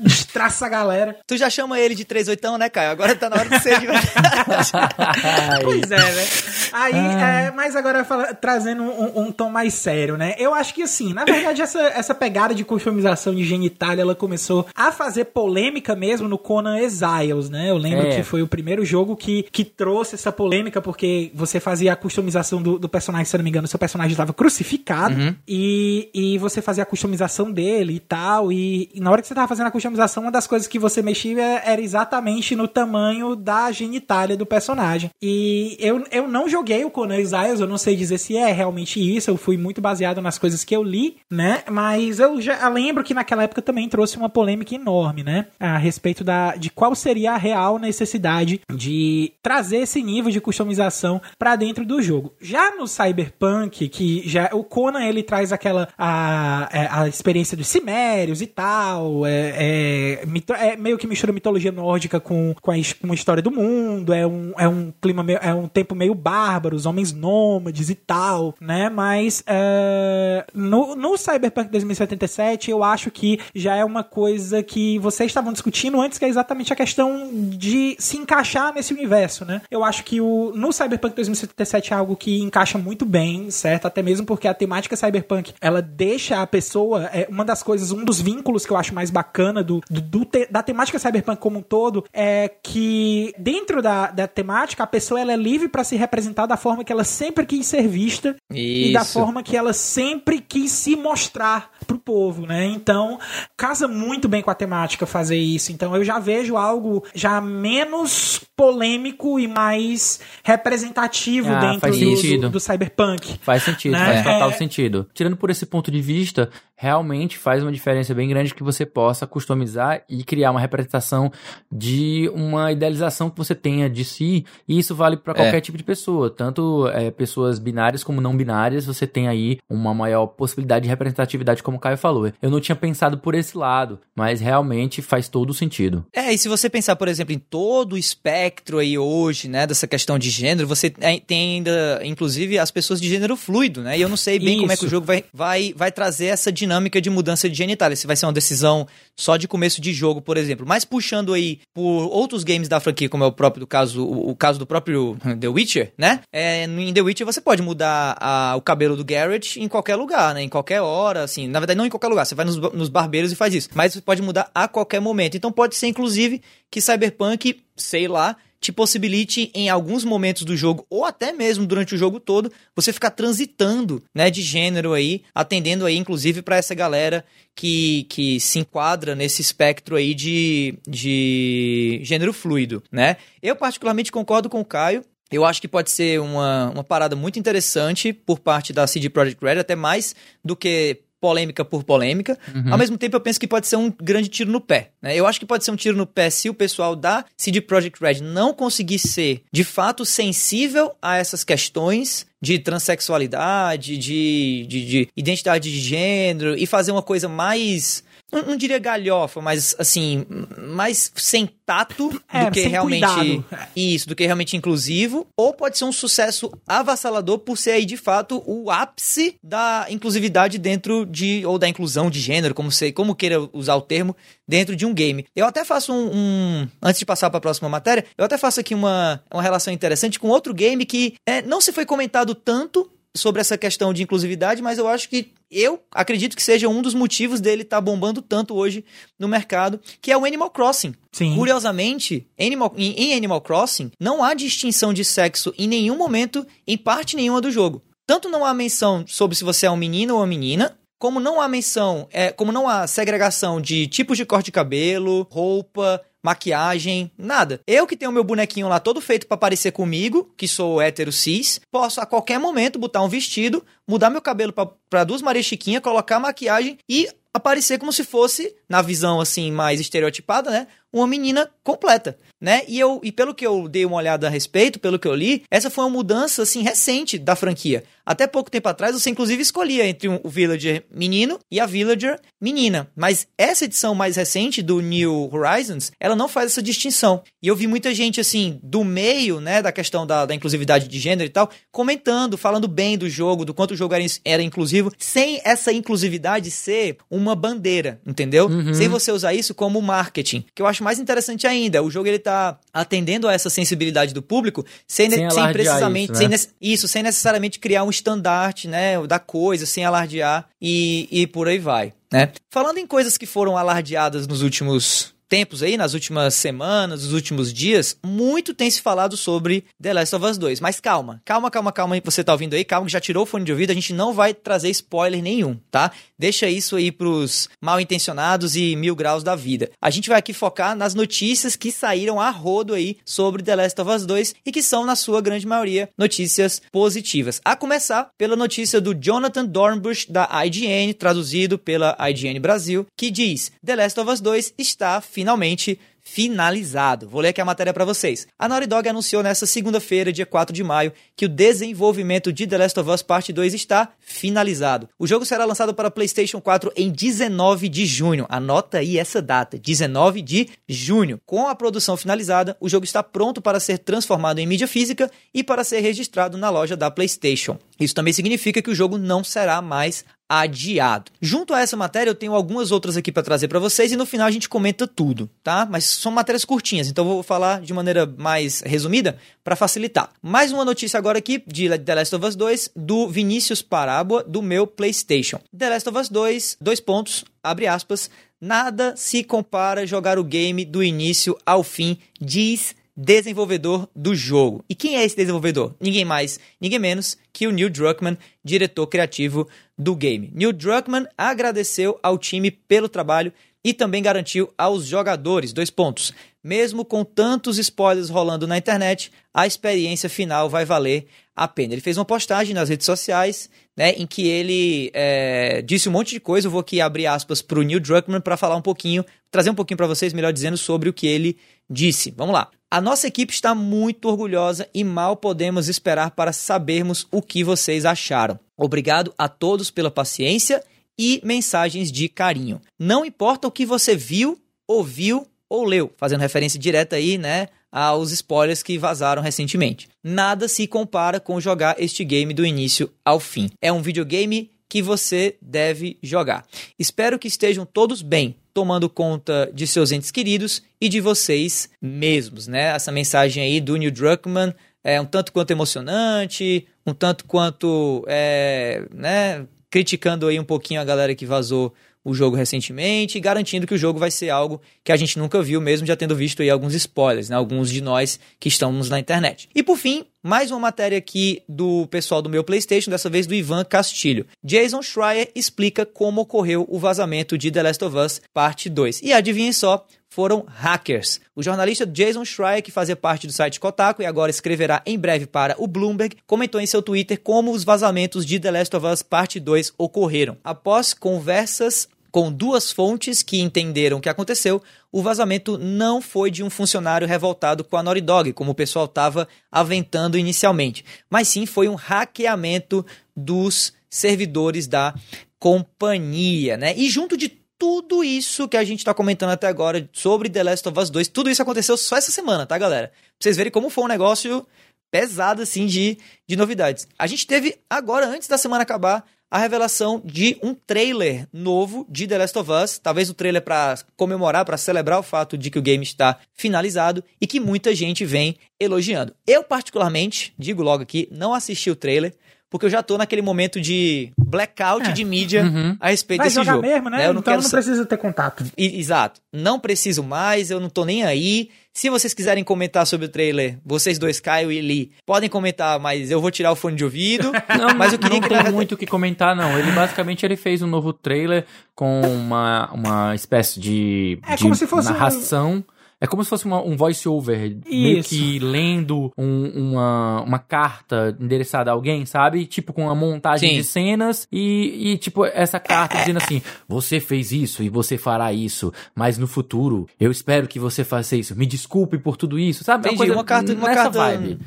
destraça a galera. Tu já chama ele de 38, né, Caio? Agora tá na hora de ser. pois é, né? Aí, é, mas agora fala, trazendo um, um, tom mais sério, né? Eu acho que assim, na verdade, essa, essa pegada de customização de genitália, ela começou a fazer polêmica mesmo no Conan Exiles, né? Eu lembro é. que foi o primeiro jogo que, que trouxe essa polêmica, porque você fazia a customização do, do personagem, se eu não me engano, seu personagem estava crucificado, uhum. E, e você fazia a customização dele e tal, e, e na hora que você tava fazendo a customização, uma das coisas que você mexia era exatamente no tamanho da genitália do personagem. E eu, eu não joguei o Conan Exiles, eu não sei dizer se é realmente isso, eu fui muito baseado nas coisas que eu li, né? Mas eu já lembro que naquela época também trouxe uma polêmica enorme, né? A respeito da, de qual seria a real necessidade de trazer esse nível de customização para dentro do jogo. Já no Cyberpunk, que já o Conan ele traz aquela a, é, a experiência dos cimérios e tal, é, é, é meio que mistura mitologia nórdica com, com, a, com a história do mundo, é um, é um clima meio, é um tempo meio bárbaro, os homens nômades e tal, né? Mas é, no, no Cyberpunk 2077 eu acho que já é uma coisa que vocês estavam discutindo antes, que é exatamente a questão de se encaixar nesse universo, né? Eu acho que o, no Cyberpunk 2077 é algo que encaixa muito bem, certo? Até mesmo porque a temática Cyberpunk ela deixa a pessoa, é uma das coisas, um dos vínculos que eu acho mais bacana do, do, do te, da temática Cyberpunk como um todo é que dentro da, da temática a pessoa ela é livre para se representar da forma que ela sempre quis ser vista Isso. e da forma que ela sempre quis se mostrar pro povo, né? Então, casa muito bem com a temática fazer isso. Então, eu já vejo algo já menos polêmico e mais representativo ah, dentro do, do, do, cyberpunk. Faz sentido, né? faz total é... sentido. Tirando por esse ponto de vista, realmente faz uma diferença bem grande que você possa customizar e criar uma representação de uma idealização que você tenha de si, e isso vale para qualquer é. tipo de pessoa, tanto é, pessoas binárias como não binárias, você tem aí uma maior possibilidade de representatividade, como o Caio falou. Eu não tinha pensado por esse lado, mas realmente faz todo o sentido. É, e se você pensar, por exemplo, em todo o espectro aí hoje, né, dessa questão de gênero, você tem ainda, inclusive, as pessoas de gênero fluido, né, e eu não sei bem isso. como é que o jogo vai, vai, vai trazer essa dinâmica dinâmica de mudança de genitália. Se vai ser uma decisão só de começo de jogo, por exemplo. Mas puxando aí por outros games da franquia, como é o próprio do caso, o, o caso do próprio The Witcher, né? É, em The Witcher você pode mudar a, o cabelo do Garrett em qualquer lugar, né? Em qualquer hora, assim. Na verdade, não em qualquer lugar. Você vai nos, nos barbeiros e faz isso. Mas você pode mudar a qualquer momento. Então pode ser, inclusive, que Cyberpunk, sei lá, te possibilite em alguns momentos do jogo ou até mesmo durante o jogo todo você ficar transitando, né, de gênero aí, atendendo aí inclusive para essa galera que, que se enquadra nesse espectro aí de, de gênero fluido, né? Eu particularmente concordo com o Caio. Eu acho que pode ser uma, uma parada muito interessante por parte da CD Projekt Red, até mais do que polêmica por polêmica. Uhum. Ao mesmo tempo, eu penso que pode ser um grande tiro no pé. Né? Eu acho que pode ser um tiro no pé se o pessoal da CD Projekt Red não conseguir ser, de fato, sensível a essas questões de transexualidade, de, de, de identidade de gênero e fazer uma coisa mais não, não, diria galhofa, mas assim, mais sem tato é, do que realmente cuidado. isso, do que realmente inclusivo, ou pode ser um sucesso avassalador por ser aí de fato o ápice da inclusividade dentro de ou da inclusão de gênero, como sei, como queira usar o termo, dentro de um game. Eu até faço um, um antes de passar para a próxima matéria, eu até faço aqui uma, uma relação interessante com outro game que é, não se foi comentado tanto sobre essa questão de inclusividade, mas eu acho que eu acredito que seja um dos motivos dele estar tá bombando tanto hoje no mercado, que é o Animal Crossing. Sim. Curiosamente, Animal, em, em Animal Crossing, não há distinção de sexo em nenhum momento, em parte nenhuma do jogo. Tanto não há menção sobre se você é um menino ou uma menina, como não há menção, é, como não há segregação de tipos de corte de cabelo, roupa, maquiagem, nada. Eu que tenho meu bonequinho lá todo feito para parecer comigo, que sou hétero cis, posso a qualquer momento botar um vestido, mudar meu cabelo para duas Maria Chiquinha, colocar maquiagem e aparecer como se fosse, na visão assim mais estereotipada, né, uma menina completa, né? E eu e pelo que eu dei uma olhada a respeito, pelo que eu li, essa foi uma mudança assim recente da franquia. Até pouco tempo atrás você inclusive escolhia entre um, o villager menino e a villager menina, mas essa edição mais recente do New Horizons, ela não faz essa distinção. E eu vi muita gente assim do meio, né, da questão da, da inclusividade de gênero e tal, comentando, falando bem do jogo, do quanto o jogo era, era inclusivo, sem essa inclusividade ser uma bandeira, entendeu? Uhum. Sem você usar isso como marketing, que eu acho acho mais interessante ainda. O jogo ele tá atendendo a essa sensibilidade do público sem, sem, sem precisamente. Isso, né? sem, isso, sem necessariamente criar um estandarte, né? Da coisa, sem alardear e, e por aí vai. Né? Falando em coisas que foram alardeadas nos últimos tempos aí, nas últimas semanas, nos últimos dias, muito tem se falado sobre The Last of Us 2. Mas calma, calma, calma, calma, você tá ouvindo aí, calma que já tirou o fone de ouvido, a gente não vai trazer spoiler nenhum, tá? Deixa isso aí pros mal intencionados e mil graus da vida. A gente vai aqui focar nas notícias que saíram a rodo aí sobre The Last of Us 2 e que são, na sua grande maioria, notícias positivas. A começar pela notícia do Jonathan Dornbush da IGN, traduzido pela IGN Brasil, que diz: The Last of Us 2 está finalmente finalizado. Vou ler aqui a matéria para vocês. A Naughty Dog anunciou nesta segunda-feira, dia 4 de maio, que o desenvolvimento de The Last of Us Parte 2 está finalizado. O jogo será lançado para PlayStation 4 em 19 de junho. Anota aí essa data, 19 de junho. Com a produção finalizada, o jogo está pronto para ser transformado em mídia física e para ser registrado na loja da PlayStation. Isso também significa que o jogo não será mais adiado. Junto a essa matéria, eu tenho algumas outras aqui para trazer para vocês e no final a gente comenta tudo, tá? Mas são matérias curtinhas, então eu vou falar de maneira mais resumida para facilitar. Mais uma notícia agora aqui de The Last of Us 2 do Vinícius Paráboa do meu PlayStation. The Last of Us 2, dois pontos, abre aspas, nada se compara jogar o game do início ao fim, diz desenvolvedor do jogo. E quem é esse desenvolvedor? Ninguém mais, ninguém menos que o Neil Druckmann, diretor criativo do game. Neil Druckmann agradeceu ao time pelo trabalho e também garantiu aos jogadores dois pontos. Mesmo com tantos spoilers rolando na internet, a experiência final vai valer a pena. Ele fez uma postagem nas redes sociais, né, em que ele é, disse um monte de coisa. Eu vou aqui abrir aspas para o Neil Druckmann para falar um pouquinho, trazer um pouquinho para vocês, melhor dizendo, sobre o que ele disse. Vamos lá. A nossa equipe está muito orgulhosa e mal podemos esperar para sabermos o que vocês acharam. Obrigado a todos pela paciência e mensagens de carinho. Não importa o que você viu, ouviu ou leu, fazendo referência direta aí, né, aos spoilers que vazaram recentemente. Nada se compara com jogar este game do início ao fim. É um videogame que você deve jogar. Espero que estejam todos bem, tomando conta de seus entes queridos e de vocês mesmos, né? Essa mensagem aí do Neil Druckmann é um tanto quanto emocionante, um tanto quanto, é, né? Criticando aí um pouquinho a galera que vazou o jogo recentemente, garantindo que o jogo vai ser algo que a gente nunca viu, mesmo já tendo visto aí alguns spoilers, né? Alguns de nós que estamos na internet. E por fim, mais uma matéria aqui do pessoal do meu PlayStation, dessa vez do Ivan Castilho. Jason Schreier explica como ocorreu o vazamento de The Last of Us Parte 2. E adivinhem só, foram hackers. O jornalista Jason Schreier, que fazia parte do site Kotaku e agora escreverá em breve para o Bloomberg, comentou em seu Twitter como os vazamentos de The Last of Us Parte 2 ocorreram. Após conversas com duas fontes que entenderam o que aconteceu, o vazamento não foi de um funcionário revoltado com a Naughty Dog, como o pessoal estava aventando inicialmente, mas sim foi um hackeamento dos servidores da companhia, né? E junto de tudo isso que a gente está comentando até agora sobre The Last of Us 2, tudo isso aconteceu só essa semana, tá, galera? Pra vocês verem como foi um negócio pesado, assim, de, de novidades. A gente teve agora, antes da semana acabar, a revelação de um trailer novo de The Last of Us, talvez o trailer para comemorar, para celebrar o fato de que o game está finalizado e que muita gente vem elogiando. Eu particularmente, digo logo aqui, não assisti o trailer, porque eu já tô naquele momento de blackout É. de mídia Uhum. a respeito Vai desse jogar jogo. mesmo, né? Eu não então quero não precisa ter contato. I- Exato. Não preciso mais, eu não tô nem aí. Se vocês quiserem comentar sobre o trailer, vocês dois, Caio e Lee, podem comentar, mas eu vou tirar o fone de ouvido. Não, mas eu queria não que tem muito o que comentar, não. Ele basicamente ele fez um novo trailer com uma, uma espécie de, É de como se fosse um- narração. É como se fosse uma- um voice-over, meio que lendo um- uma, uma carta endereçada a alguém, sabe? Tipo, com uma montagem Sim. de cenas e, e, tipo, essa carta dizendo assim, você fez isso e você fará isso, mas no futuro eu espero que você faça isso. Me desculpe por tudo isso, sabe? Entendi, uma carta- uma nessa carta- vibe.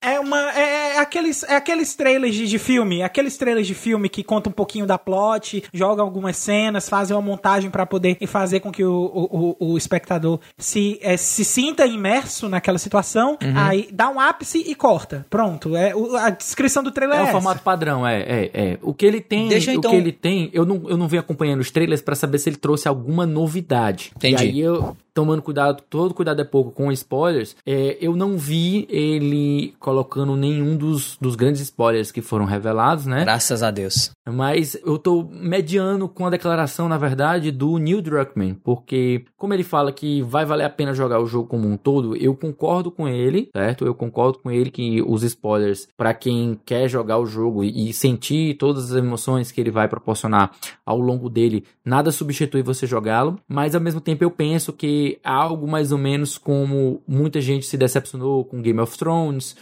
É uma. É, é aqueles, é aqueles trailers de, de filme. Aqueles trailers de filme que contam um pouquinho da plot, jogam algumas cenas, fazem uma montagem pra poder e fazer com que o, o, o- o espectador se, é, se sinta imerso naquela situação. Uhum. Aí dá um ápice e corta. Pronto. É, o- a descrição do trailer é, É o essa. formato padrão, é, é, é. O que ele tem, Deixa, o então- que ele tem, eu não, eu não venho acompanhando os trailers pra saber se ele trouxe alguma novidade. Entendi. E aí eu, tomando cuidado, todo cuidado é pouco com spoilers, é, eu não vi ele colocando nenhum dos, dos grandes spoilers que foram revelados, né? Graças a Deus. Mas eu tô mediano com a declaração, na verdade, do Neil Druckmann, porque como ele fala que vai valer a pena jogar o jogo como um todo, eu concordo com ele, certo? Eu concordo com ele que os spoilers, pra quem quer jogar o jogo e sentir todas as emoções que ele vai proporcionar ao longo dele, nada substitui você jogá-lo, mas ao mesmo tempo eu penso que algo mais ou menos como muita gente se decepcionou com Game of Thrones,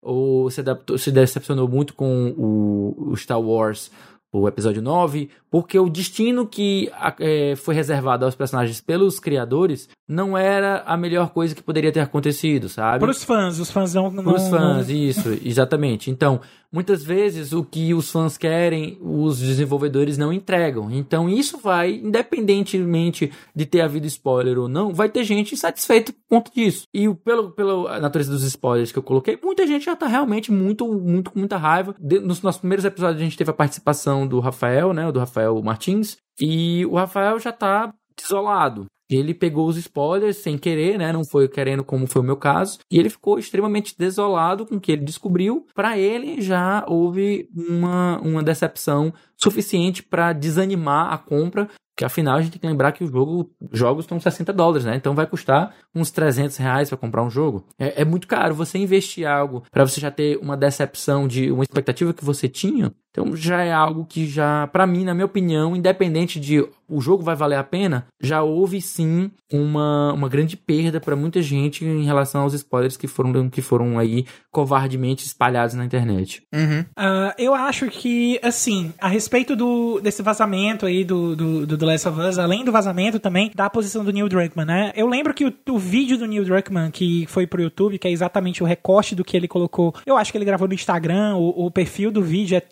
ou se, adaptou, se decepcionou muito com o, o Star Wars, o episódio 9, porque o destino que é, foi reservado aos personagens pelos criadores não era a melhor coisa que poderia ter acontecido, sabe? Pros fãs, os fãs não. não Para os fãs, isso, exatamente. Então, muitas vezes o que os fãs querem, os desenvolvedores não entregam. Então, isso vai, independentemente de ter havido spoiler ou não, vai ter gente insatisfeita por conta disso. E pelo, pela natureza dos spoilers que eu coloquei, muita gente já tá realmente muito, muito com muita raiva. De- nos nossos primeiros episódios, a gente teve a participação do Rafael, né? Do Rafael Martins. E o Rafael já tá desolado. Ele pegou os spoilers sem querer, né? Não foi querendo, como foi o meu caso. E ele ficou extremamente desolado com o que ele descobriu. Para ele, já houve uma, uma decepção suficiente para desanimar a compra. Porque afinal a gente tem que lembrar que o jogo, jogos estão 60 dólares, né? Então vai custar uns 300 reais para comprar um jogo. É, é muito caro você investir algo para você já ter uma decepção de uma expectativa que você tinha. Então já é algo que já, para mim, na minha opinião, independente de o jogo vai valer a pena, já houve sim uma, uma grande perda para muita gente em relação aos spoilers que foram, que foram aí covardemente espalhados na internet. Uhum. Ah, eu acho que, assim, a respeito do, desse vazamento aí do, do, do The Last of Us, além do vazamento também, da posição do Neil Druckmann, né? Eu lembro que o, o vídeo do Neil Druckmann, que foi pro YouTube, que é exatamente o recorte do que ele colocou, eu acho que ele gravou no Instagram, o, o perfil do vídeo é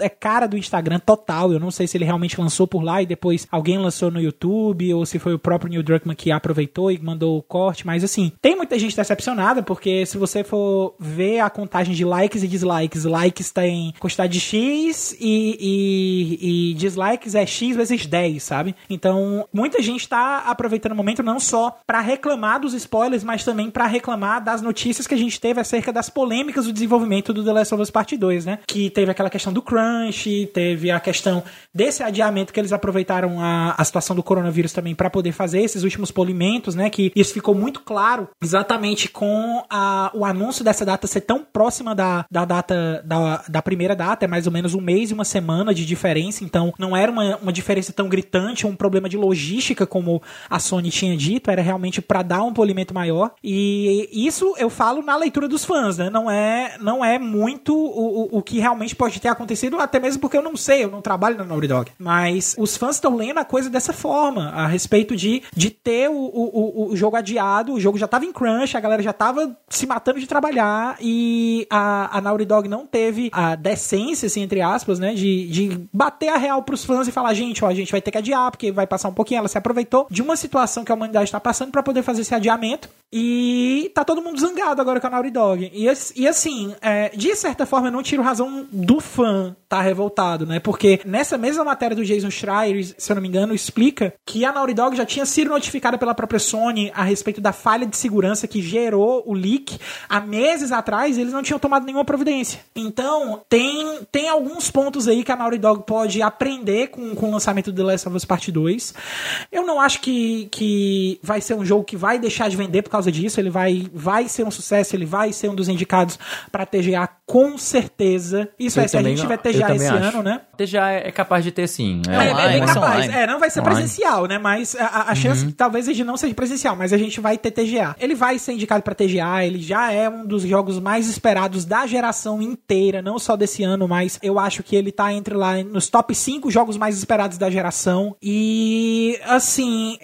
é cara do Instagram total. Eu não sei se ele realmente lançou por lá e depois alguém lançou no YouTube ou se foi o próprio Neil Druckmann que aproveitou e mandou o corte. Mas assim, tem muita gente decepcionada porque se você for ver a contagem de likes e dislikes, likes tem quantidade de X e, e, e dislikes é X vezes 10, sabe? Então muita gente tá aproveitando o momento não só pra reclamar dos spoilers, mas também pra reclamar das notícias que a gente teve acerca das polêmicas do desenvolvimento do The Last of Us Part 2, né? Que teve aquela questão do crunch, teve a questão desse adiamento que eles aproveitaram a, a situação do coronavírus também para poder fazer esses últimos polimentos, né? Que isso ficou muito claro exatamente com a, o anúncio dessa data ser tão próxima da, da data da, da primeira data, é mais ou menos um mês e uma semana de diferença, então não era uma, uma diferença tão gritante, um problema de logística como a Sony tinha dito, era realmente para dar um polimento maior. E isso eu falo na leitura dos fãs, né? Não é, não é muito o, o, o que realmente pode ter acontecido, até mesmo porque eu não sei, eu não trabalho na Naughty Dog. Mas os fãs estão lendo a coisa dessa forma, a respeito de, de ter o, o, o jogo adiado, o jogo já tava em crunch, a galera já tava se matando de trabalhar e a, a Naughty Dog não teve a decência, assim, entre aspas, né, de, de bater a real pros fãs e falar, gente, ó, a gente vai ter que adiar, porque vai passar um pouquinho. Ela se aproveitou de uma situação que a humanidade está passando para poder fazer esse adiamento e tá todo mundo zangado agora com a Naughty Dog. E, e assim, é, de certa forma, eu não tiro razão do fã tá revoltado, né? Porque nessa mesma matéria do Jason Schreier, se eu não me engano, explica que a Naughty Dog já tinha sido notificada pela própria Sony a respeito da falha de segurança que gerou o leak há meses atrás, eles não tinham tomado nenhuma providência. Então, tem, tem alguns pontos aí que a Naughty Dog pode aprender com, com o lançamento do The Last of Us Part 2. Eu não acho que, que vai ser um jogo que vai deixar de vender por causa disso, ele vai, vai ser um sucesso, ele vai ser um dos indicados para TGA com certeza. Isso eu é se a gente tiver TGA esse acho. ano, né? TGA é capaz de ter sim. É, é, é bem capaz. É, não vai ser online. presencial, né? Mas a, a chance uhum. que talvez ele não seja presencial, mas a gente vai ter TGA. Ele vai ser indicado para TGA, ele já é um dos jogos mais esperados da geração inteira, não só desse ano, mas eu acho que ele tá entre lá nos top 5 jogos mais esperados da geração. E assim,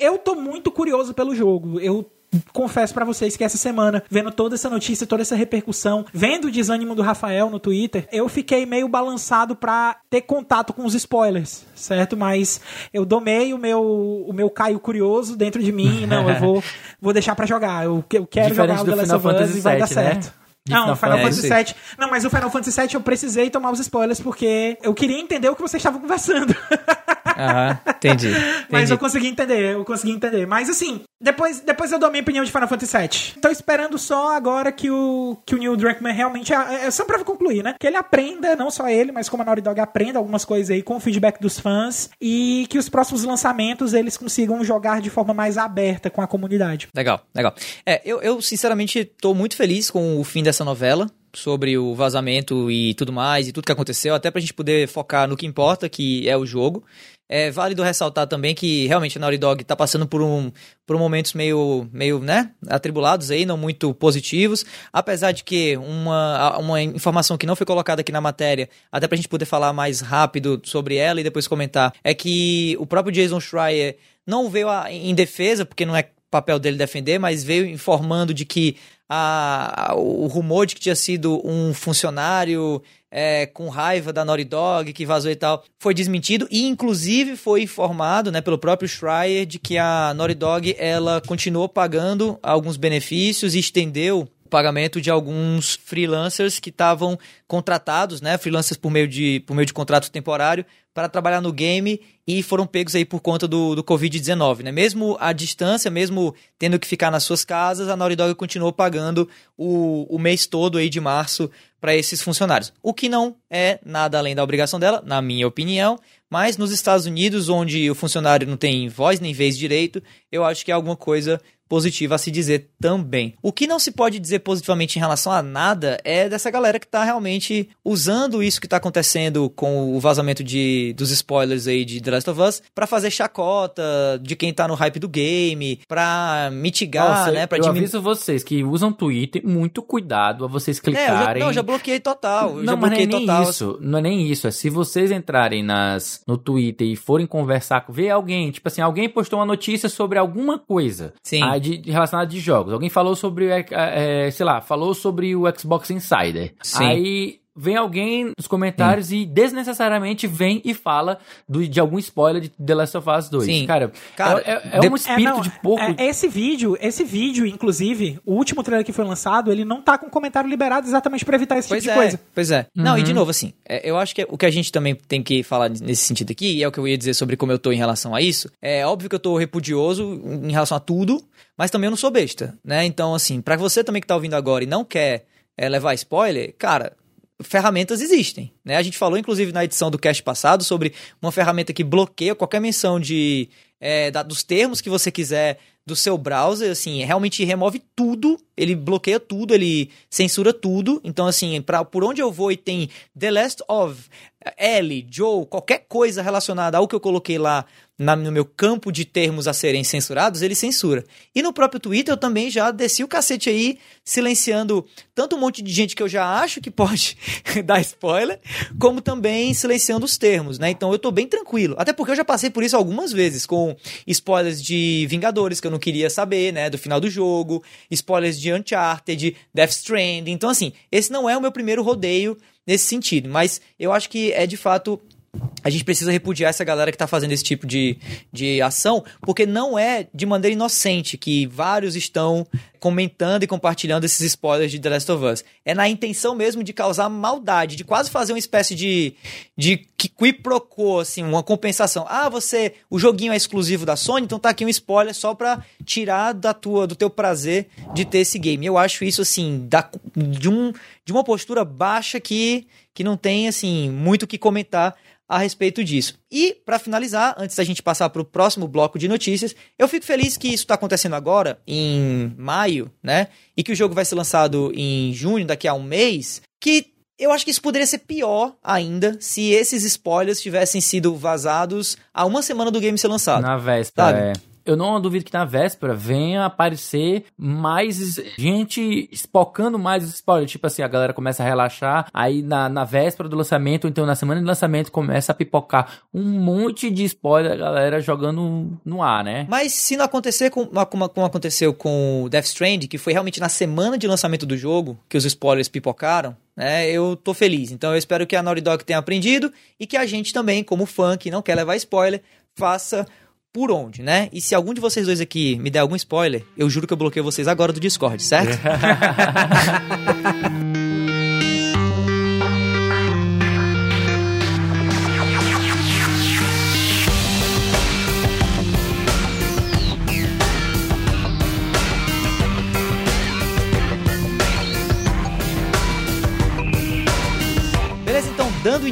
eu tô muito curioso pelo jogo. Eu confesso para vocês que essa semana, vendo toda essa notícia, toda essa repercussão, vendo o desânimo do Rafael no Twitter, eu fiquei meio balançado para ter contato com os spoilers, certo? Mas eu domei o meu o meu Caio curioso dentro de mim, não, eu vou vou deixar para jogar. Eu, eu quero Diferente jogar o The Last of Us e vai dar né? certo. Não, o Final Fantasy VII. Não, mas o Final Fantasy VII eu precisei tomar os spoilers porque eu queria entender o que vocês estavam conversando. Aham, entendi, entendi. Mas eu consegui entender, eu consegui entender. Mas assim, depois, depois eu dou a minha opinião de Final Fantasy VII. Tô esperando só agora que o, que o Neil Druckmann realmente. É, é só pra concluir, né? Que ele aprenda, não só ele, mas como a Naughty Dog aprenda algumas coisas aí com o feedback dos fãs e que os próximos lançamentos eles consigam jogar de forma mais aberta com a comunidade. Legal, legal. É, eu, eu sinceramente tô muito feliz com o fim dessa novela sobre o vazamento e tudo mais, e tudo que aconteceu, até pra gente poder focar no que importa, que é o jogo. É válido ressaltar também que realmente a Naughty Dog está passando por, um, por momentos meio, meio né, atribulados aí, não muito positivos. Apesar de que uma, uma informação que não foi colocada aqui na matéria, até para a gente poder falar mais rápido sobre ela e depois comentar, é que o próprio Jason Schreier não veio a, em defesa, porque não é papel dele defender, mas veio informando de que a, a, o rumor de que tinha sido um funcionário é, com raiva da Naughty Dog que vazou e tal, foi desmentido e inclusive foi informado, né, pelo próprio Schreier de que a Naughty Dog ela continuou pagando alguns benefícios e estendeu pagamento de alguns freelancers que estavam contratados, né, freelancers por meio de por meio de contrato temporário para trabalhar no game e foram pegos aí por conta do, do Covid-19, né? Mesmo à distância, mesmo tendo que ficar nas suas casas, a Naughty Dog continuou pagando o, o mês todo aí de março para esses funcionários. O que não é nada além da obrigação dela, na minha opinião, mas nos Estados Unidos, onde o funcionário não tem voz nem vez direito, eu acho que é alguma coisa positiva a se dizer também. O que não se pode dizer positivamente em relação a nada é dessa galera que está realmente usando isso que está acontecendo com o vazamento de, dos spoilers aí de The Last of Us para fazer chacota de quem está no hype do game, para mitigar, Nossa, né? Pra eu diminu... aviso vocês que usam Twitter, muito cuidado a vocês clicarem. É, eu já, não, já bloqueei total. não, mas não é nem total. isso. Não é nem isso. É se vocês entrarem nas, no Twitter e forem conversar, ver alguém, tipo assim, alguém postou uma notícia sobre alguma coisa. Sim. Aí de, relacionado de jogos. Alguém falou sobre, é, é, sei lá, falou sobre o Xbox Insider. Sim. Aí vem alguém nos comentários Sim. e desnecessariamente vem e fala do, de algum spoiler de The Last of Us 2. Sim. Cara, Cara é, é, é um espírito é, não, de pouco. É, esse vídeo, esse vídeo, inclusive, o último trailer que foi lançado, ele não tá com comentário liberado exatamente para evitar esse pois tipo de é, coisa. Pois é. Uhum. Não, e de novo, assim, é, eu acho que o que a gente também tem que falar nesse sentido aqui, e é o que eu ia dizer sobre como eu tô em relação a isso, é óbvio que eu tô repudioso em relação a tudo, mas também eu não sou besta, né? Então, assim, para você também que tá ouvindo agora e não quer é, levar spoiler, cara, ferramentas existem, né? A gente falou, inclusive, na edição do cast passado sobre uma ferramenta que bloqueia qualquer menção de é, da, dos termos que você quiser do seu browser, assim, realmente remove tudo, ele bloqueia tudo, ele censura tudo. Então, assim, pra, por onde eu vou e tem The Last of, L, Joe, qualquer coisa relacionada ao que eu coloquei lá na, no meu campo de termos a serem censurados, ele censura. E no próprio Twitter eu também já desci o cacete aí, silenciando tanto um monte de gente que eu já acho que pode dar spoiler, como também silenciando os termos, né? Então eu tô bem tranquilo. Até porque eu já passei por isso algumas vezes, com spoilers de Vingadores, que eu não queria saber, né? Do final do jogo, spoilers de Uncharted, Death Stranding. Então, assim, esse não é o meu primeiro rodeio nesse sentido, mas eu acho que é de fato a gente precisa repudiar essa galera que está fazendo esse tipo de, de ação, porque não é de maneira inocente que vários estão comentando e compartilhando esses spoilers de The Last of Us. É na intenção mesmo de causar maldade, de quase fazer uma espécie de, de quo, assim, uma compensação. Ah, você, o joguinho é exclusivo da Sony, então tá aqui um spoiler só pra tirar da tua, do teu prazer de ter esse game. Eu acho isso, assim, da, de, um, de uma postura baixa que, que não tem, assim, muito o que comentar a respeito disso. E, para finalizar, antes da gente passar para o próximo bloco de notícias, eu fico feliz que isso está acontecendo agora, em maio, né? E que o jogo vai ser lançado em junho, daqui a um mês. Que eu acho que isso poderia ser pior ainda se esses spoilers tivessem sido vazados a uma semana do game ser lançado. Na véspera, é eu não duvido que na véspera venha aparecer mais gente espocando mais os spoilers. Tipo assim, a galera começa a relaxar, aí na, na véspera do lançamento, ou então na semana de lançamento, começa a pipocar um monte de spoiler, a galera jogando no ar, né? Mas se não acontecer com, como, como aconteceu com o Death Strand, que foi realmente na semana de lançamento do jogo que os spoilers pipocaram, né, eu tô feliz. Então eu espero que a Naughty Dog tenha aprendido e que a gente também, como fã que não quer levar spoiler, faça por onde, né? E se algum de vocês dois aqui me der algum spoiler, eu juro que eu bloqueio vocês agora do Discord, certo?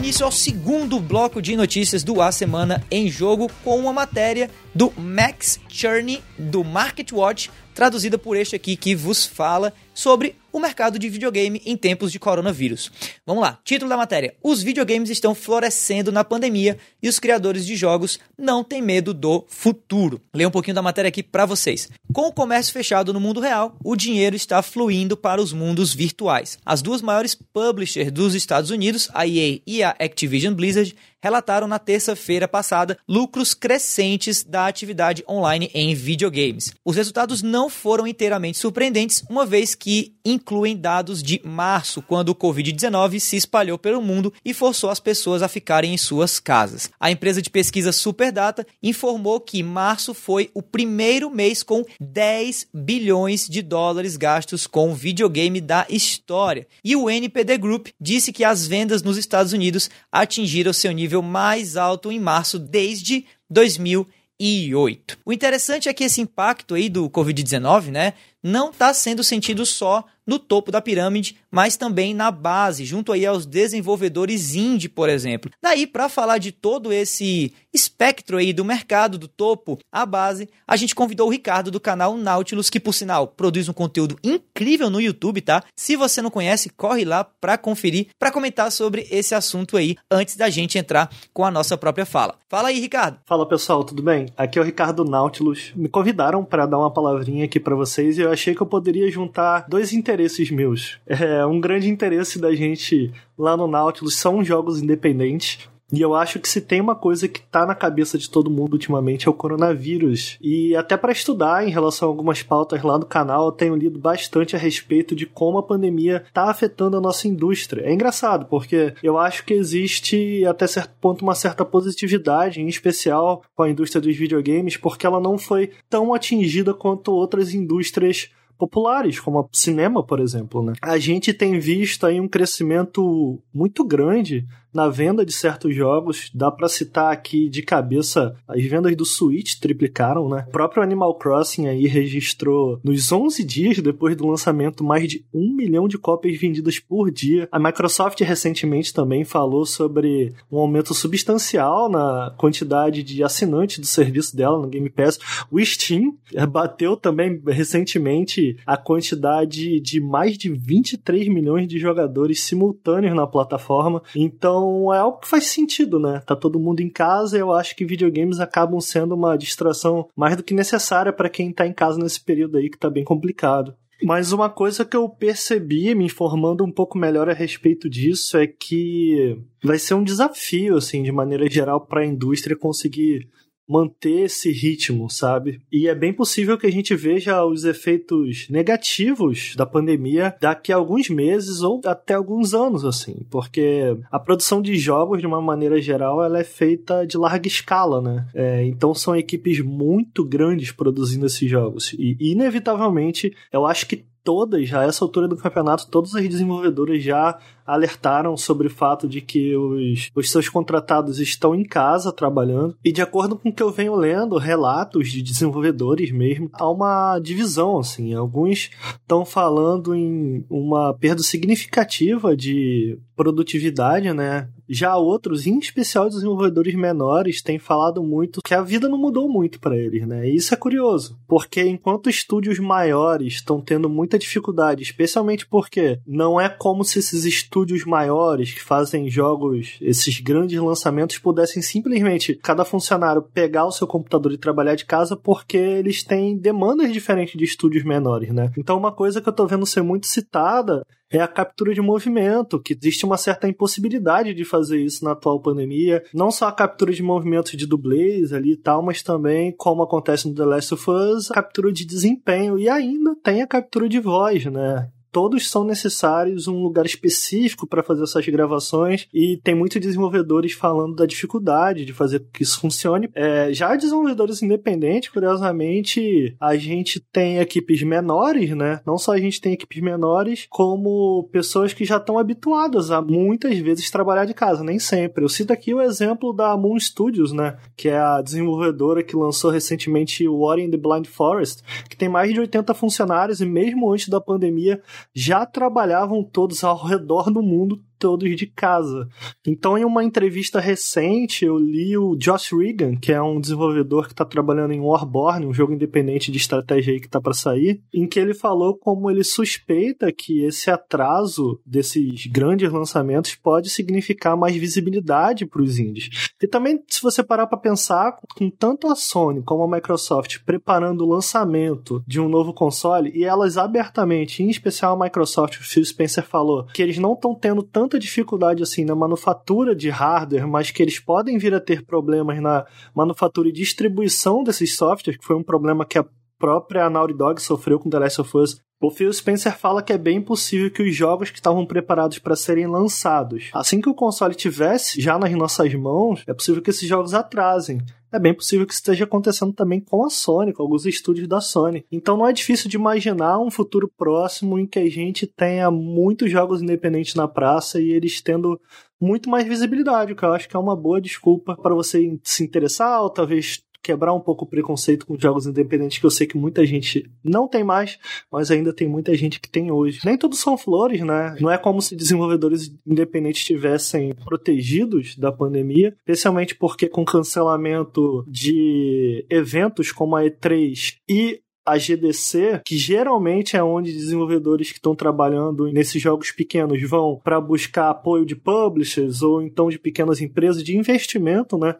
início ao segundo bloco de notícias do A Semana em Jogo com uma matéria do Max Cherney do Market Watch, traduzida por este aqui que vos fala sobre o mercado de videogame em tempos de coronavírus. Vamos lá, título da matéria: Os videogames estão florescendo na pandemia e os criadores de jogos não têm medo do futuro. Leia um pouquinho da matéria aqui para vocês. Com o comércio fechado no mundo real, o dinheiro está fluindo para os mundos virtuais. As duas maiores publishers dos Estados Unidos, a EA e a Activision Blizzard, relataram na terça-feira passada lucros crescentes da atividade online em videogames. Os resultados não foram inteiramente surpreendentes, uma vez que incluem dados de março, quando o Covid-19 se espalhou pelo mundo e forçou as pessoas a ficarem em suas casas. A empresa de pesquisa Superdata informou que março foi o primeiro mês com 10 bilhões de dólares gastos com videogame da história. E o NPD Group disse que as vendas nos Estados Unidos atingiram seu nível mais alto em março desde 2008. O interessante é que esse impacto aí do Covid-19, né, não está sendo sentido só no topo da pirâmide, mas também na base, junto aí aos desenvolvedores indie, por exemplo. Daí, para falar de todo esse espectro aí do mercado do topo à base, a gente convidou o Ricardo do canal Nautilus, que por sinal produz um conteúdo incrível no YouTube, tá? Se você não conhece, corre lá para conferir, para comentar sobre esse assunto aí antes da gente entrar com a nossa própria fala. Fala aí, Ricardo. Fala, pessoal, tudo bem? Aqui é o Ricardo Nautilus. Me convidaram para dar uma palavrinha aqui para vocês e eu achei que eu poderia juntar dois interesses meus. É, um grande interesse da gente lá no Nautilus são jogos independentes. E eu acho que se tem uma coisa que tá na cabeça de todo mundo ultimamente é o coronavírus. E até para estudar em relação a algumas pautas lá do canal, eu tenho lido bastante a respeito de como a pandemia tá afetando a nossa indústria. É engraçado, porque eu acho que existe até certo ponto uma certa positividade, em especial com a indústria dos videogames, porque ela não foi tão atingida quanto outras indústrias populares, como o cinema, por exemplo. Né? A gente tem visto aí um crescimento muito grande na venda de certos jogos. Dá para citar aqui de cabeça as vendas do Switch triplicaram, né? O próprio Animal Crossing aí registrou nos 11 dias depois do lançamento mais de um milhão de cópias vendidas por dia. A Microsoft recentemente também falou sobre um aumento substancial na quantidade de assinantes do serviço dela no Game Pass. O Steam bateu também recentemente a quantidade de mais de 23 milhões de jogadores simultâneos na plataforma. Então é algo que faz sentido, né? Tá todo mundo em casa eu acho que videogames acabam sendo uma distração mais do que necessária para quem tá em casa nesse período aí que tá bem complicado. Mas uma coisa que eu percebi, me informando um pouco melhor a respeito disso, é que vai ser um desafio, assim, de maneira geral, para a indústria conseguir manter esse ritmo, sabe? E é bem possível que a gente veja os efeitos negativos da pandemia daqui a alguns meses ou até alguns anos, assim, porque a produção de jogos, de uma maneira geral, ela é feita de larga escala, né? É, então são equipes muito grandes produzindo esses jogos e inevitavelmente eu acho que todas, a essa altura do campeonato, todas as desenvolvedoras já alertaram sobre o fato de que os, os seus contratados estão em casa trabalhando. E de acordo com o que eu venho lendo, relatos de desenvolvedores mesmo, há uma divisão, assim. Alguns estão falando em uma perda significativa de produtividade, né? Já outros, em especial desenvolvedores menores, têm falado muito que a vida não mudou muito para eles, né? E isso é curioso, porque enquanto estúdios maiores estão tendo muita dificuldade, especialmente porque não é como se esses estúdios maiores que fazem jogos, esses grandes lançamentos, pudessem simplesmente cada funcionário pegar o seu computador e trabalhar de casa porque eles têm demandas diferentes de estúdios menores, né? Então uma coisa que eu tô vendo ser muito citada é a captura de movimento, que existe uma certa impossibilidade de fazer isso na atual pandemia. Não só a captura de movimentos de dublês ali e tal, mas também, como acontece no The Last of Us, a captura de desempenho e ainda tem a captura de voz, né? Todos são necessários um lugar específico para fazer essas gravações e tem muitos desenvolvedores falando da dificuldade de fazer que isso funcione. É, já desenvolvedores independentes, curiosamente, a gente tem equipes menores, né? Não só a gente tem equipes menores, como pessoas que já estão habituadas a muitas vezes trabalhar de casa, nem sempre. Eu cito aqui o exemplo da Moon Studios, né? Que é a desenvolvedora que lançou recentemente War in the Blind Forest, que tem mais de 80 funcionários e mesmo antes da pandemia já trabalhavam todos ao redor do mundo todos de casa. Então, em uma entrevista recente, eu li o Josh Regan, que é um desenvolvedor que está trabalhando em Warborn, um jogo independente de estratégia aí que está para sair, em que ele falou como ele suspeita que esse atraso desses grandes lançamentos pode significar mais visibilidade para os indies. E também, se você parar para pensar, com tanto a Sony como a Microsoft preparando o lançamento de um novo console, e elas abertamente, em especial a Microsoft, o Phil Spencer falou, que eles não estão tendo tanta tanta dificuldade assim na manufatura de hardware, mas que eles podem vir a ter problemas na manufatura e distribuição desses softwares, que foi um problema que a própria Naughty Dog sofreu com The Last of Us. O Phil Spencer fala que é bem possível que os jogos que estavam preparados para serem lançados, assim que o console tivesse já nas nossas mãos, é possível que esses jogos atrasem é bem possível que isso esteja acontecendo também com a Sony, com alguns estúdios da Sony. Então não é difícil de imaginar um futuro próximo em que a gente tenha muitos jogos independentes na praça e eles tendo muito mais visibilidade, o que eu acho que é uma boa desculpa para você se interessar ou talvez quebrar um pouco o preconceito com jogos independentes que eu sei que muita gente não tem mais, mas ainda tem muita gente que tem hoje. Nem todos são flores, né? Não é como se desenvolvedores independentes estivessem protegidos da pandemia, especialmente porque com cancelamento de eventos como a E3 e a GDC, que geralmente é onde desenvolvedores que estão trabalhando nesses jogos pequenos vão para buscar apoio de publishers ou então de pequenas empresas de investimento, né?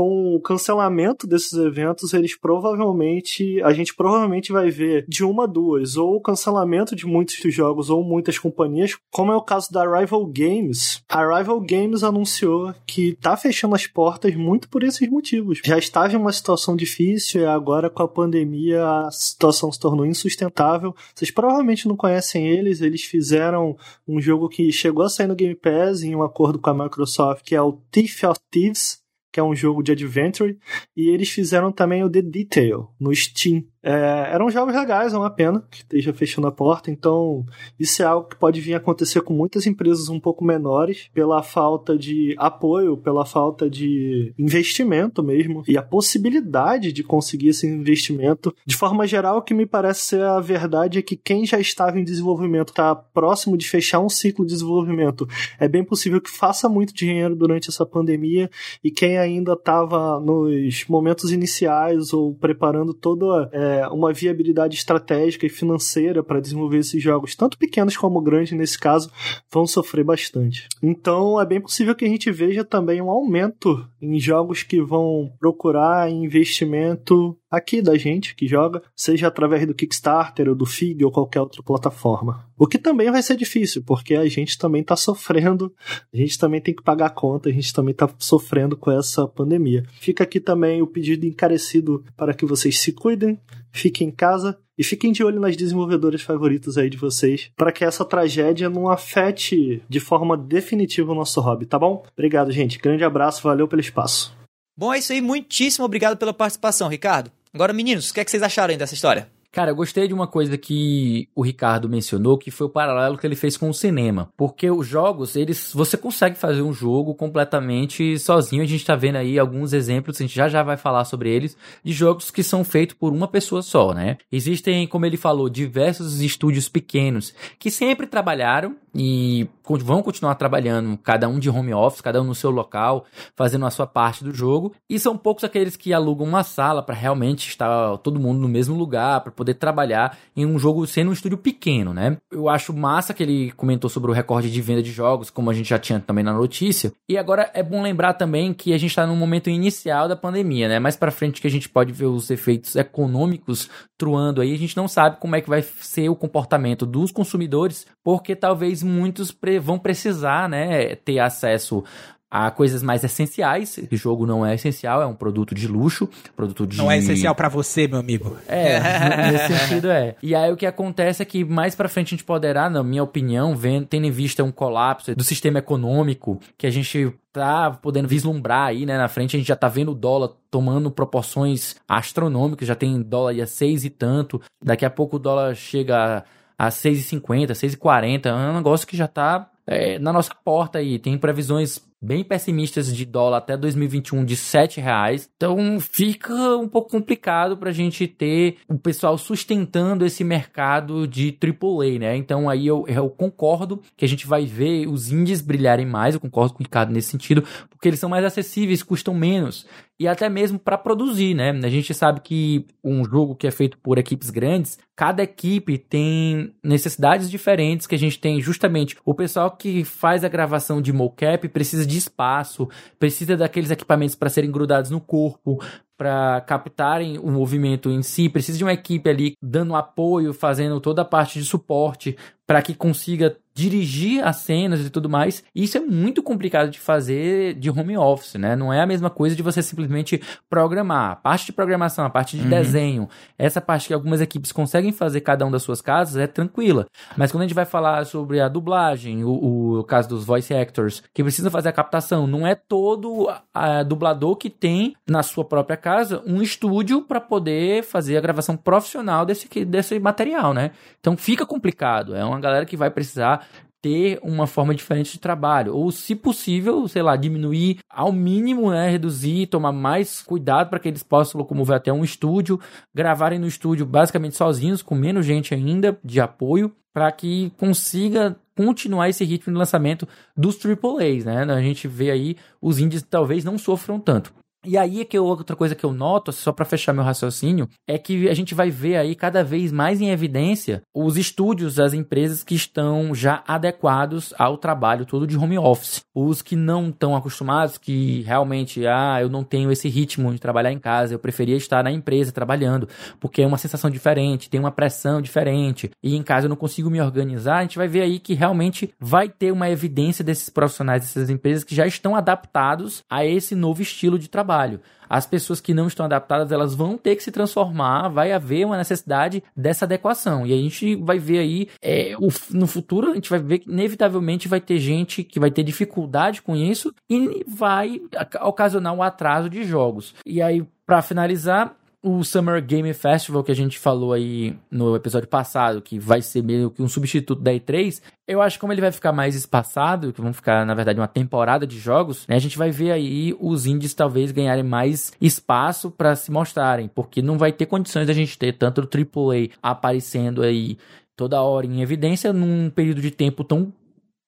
Com o cancelamento desses eventos, eles provavelmente, a gente provavelmente vai ver de uma a duas, ou o cancelamento de muitos jogos ou muitas companhias, como é o caso da Rival Games. A Rival Games anunciou que tá fechando as portas muito por esses motivos. Já estava em uma situação difícil e agora com a pandemia a situação se tornou insustentável. Vocês provavelmente não conhecem eles, eles fizeram um jogo que chegou a sair no Game Pass em um acordo com a Microsoft, que é o Thief of Thieves, que é um jogo de adventure, e eles fizeram também o The Detail no Steam. É, eram jogos legais, é uma pena que esteja fechando a porta. Então, isso é algo que pode vir a acontecer com muitas empresas um pouco menores, pela falta de apoio, pela falta de investimento mesmo, e a possibilidade de conseguir esse investimento. De forma geral, o que me parece ser a verdade é que quem já estava em desenvolvimento está próximo de fechar um ciclo de desenvolvimento. É bem possível que faça muito dinheiro durante essa pandemia, e quem ainda estava nos momentos iniciais ou preparando toda. É, é, uma viabilidade estratégica e financeira para desenvolver esses jogos, tanto pequenos como grandes nesse caso, vão sofrer bastante. Então é bem possível que a gente veja também um aumento em jogos que vão procurar investimento aqui da gente que joga, seja através do Kickstarter ou do Fig ou qualquer outra plataforma. O que também vai ser difícil, porque a gente também está sofrendo, a gente também tem que pagar a conta, a gente também está sofrendo com essa pandemia. Fica aqui também o pedido encarecido para que vocês se cuidem, fiquem em casa e fiquem de olho nas desenvolvedoras favoritas aí de vocês, para que essa tragédia não afete de forma definitiva o nosso hobby, tá bom? Obrigado, gente. Grande abraço, valeu pelo espaço. Bom, é isso aí. Muitíssimo obrigado pela participação, Ricardo. Agora, meninos, o que, é que vocês acharam dessa história? Cara, eu gostei de uma coisa que o Ricardo mencionou, que foi o paralelo que ele fez com o cinema. Porque os jogos, eles. Você consegue fazer um jogo completamente sozinho. A gente tá vendo aí alguns exemplos, a gente já já vai falar sobre eles, de jogos que são feitos por uma pessoa só, né? Existem, como ele falou, diversos estúdios pequenos que sempre trabalharam e vão continuar trabalhando, cada um de home office, cada um no seu local, fazendo a sua parte do jogo. E são poucos aqueles que alugam uma sala para realmente estar todo mundo no mesmo lugar, poder trabalhar em um jogo sendo um estúdio pequeno, né? Eu acho massa que ele comentou sobre o recorde de venda de jogos, como a gente já tinha também na notícia. E agora é bom lembrar também que a gente está no momento inicial da pandemia, né? Mais para frente que a gente pode ver os efeitos econômicos truando aí, a gente não sabe como é que vai ser o comportamento dos consumidores, porque talvez muitos vão precisar, né, ter acesso a coisas mais essenciais. O jogo não é essencial, é um produto de luxo, produto de... Não é essencial para você, meu amigo. É, nesse sentido é. E aí o que acontece é que mais para frente a gente poderá, na minha opinião, vendo, tendo em vista um colapso do sistema econômico que a gente tá podendo vislumbrar aí, né, na frente, a gente já tá vendo o dólar tomando proporções astronômicas, já tem dólar a seis e tanto, daqui a pouco o dólar chega a 6,50, 6,40, é um negócio que já tá é, na nossa porta aí. Tem previsões bem pessimistas de dólar até 2021 de 7 reais. Então fica um pouco complicado para a gente ter o pessoal sustentando esse mercado de AAA, né? Então aí eu, eu concordo que a gente vai ver os indies brilharem mais, eu concordo com o Ricardo nesse sentido, porque eles são mais acessíveis, custam menos e até mesmo para produzir, né? A gente sabe que um jogo que é feito por equipes grandes, cada equipe tem necessidades diferentes que a gente tem justamente o pessoal que faz a gravação de mocap precisa de espaço, precisa daqueles equipamentos para serem grudados no corpo, para captarem o movimento em si, precisa de uma equipe ali dando apoio, fazendo toda a parte de suporte para que consiga dirigir as cenas e tudo mais. Isso é muito complicado de fazer de home office, né? Não é a mesma coisa de você simplesmente programar. A parte de programação, a parte de uhum. desenho, essa parte que algumas equipes conseguem fazer cada um das suas casas é tranquila. Mas quando a gente vai falar sobre a dublagem, o, o caso dos voice actors, que precisam fazer a captação, não é todo a, a dublador que tem na sua própria casa um estúdio para poder fazer a gravação profissional desse, desse material, né? Então fica complicado. É uma galera que vai precisar ter uma forma diferente de trabalho. Ou, se possível, sei lá, diminuir ao mínimo, né? Reduzir, tomar mais cuidado para que eles possam locomover até um estúdio, gravarem no estúdio basicamente sozinhos, com menos gente ainda de apoio, para que consiga continuar esse ritmo de lançamento dos AAAs, né? A gente vê aí os indies talvez não sofram tanto. E aí é que eu, outra coisa que eu noto, só para fechar meu raciocínio, é que a gente vai ver aí cada vez mais em evidência os estúdios, as empresas que estão já adequados ao trabalho todo de home office. Os que não estão acostumados, que realmente, ah, eu não tenho esse ritmo de trabalhar em casa, eu preferia estar na empresa trabalhando, porque é uma sensação diferente, tem uma pressão diferente, e em casa eu não consigo me organizar, a gente vai ver aí que realmente vai ter uma evidência desses profissionais, dessas empresas que já estão adaptados a esse novo estilo de trabalho trabalho. As pessoas que não estão adaptadas, elas vão ter que se transformar, vai haver uma necessidade dessa adequação. E a gente vai ver aí, é, o, no futuro, a gente vai ver que inevitavelmente vai ter gente que vai ter dificuldade com isso e vai ocasionar um atraso de jogos. E aí, para finalizar, o Summer Game Festival que a gente falou aí no episódio passado, que vai ser meio que um substituto da E3, eu acho que como ele vai ficar mais espaçado, que vão ficar, na verdade, uma temporada de jogos, né, a gente vai ver aí os indies talvez ganharem mais espaço para se mostrarem, porque não vai ter condições da gente ter tanto o AAA aparecendo aí toda hora em evidência num período de tempo tão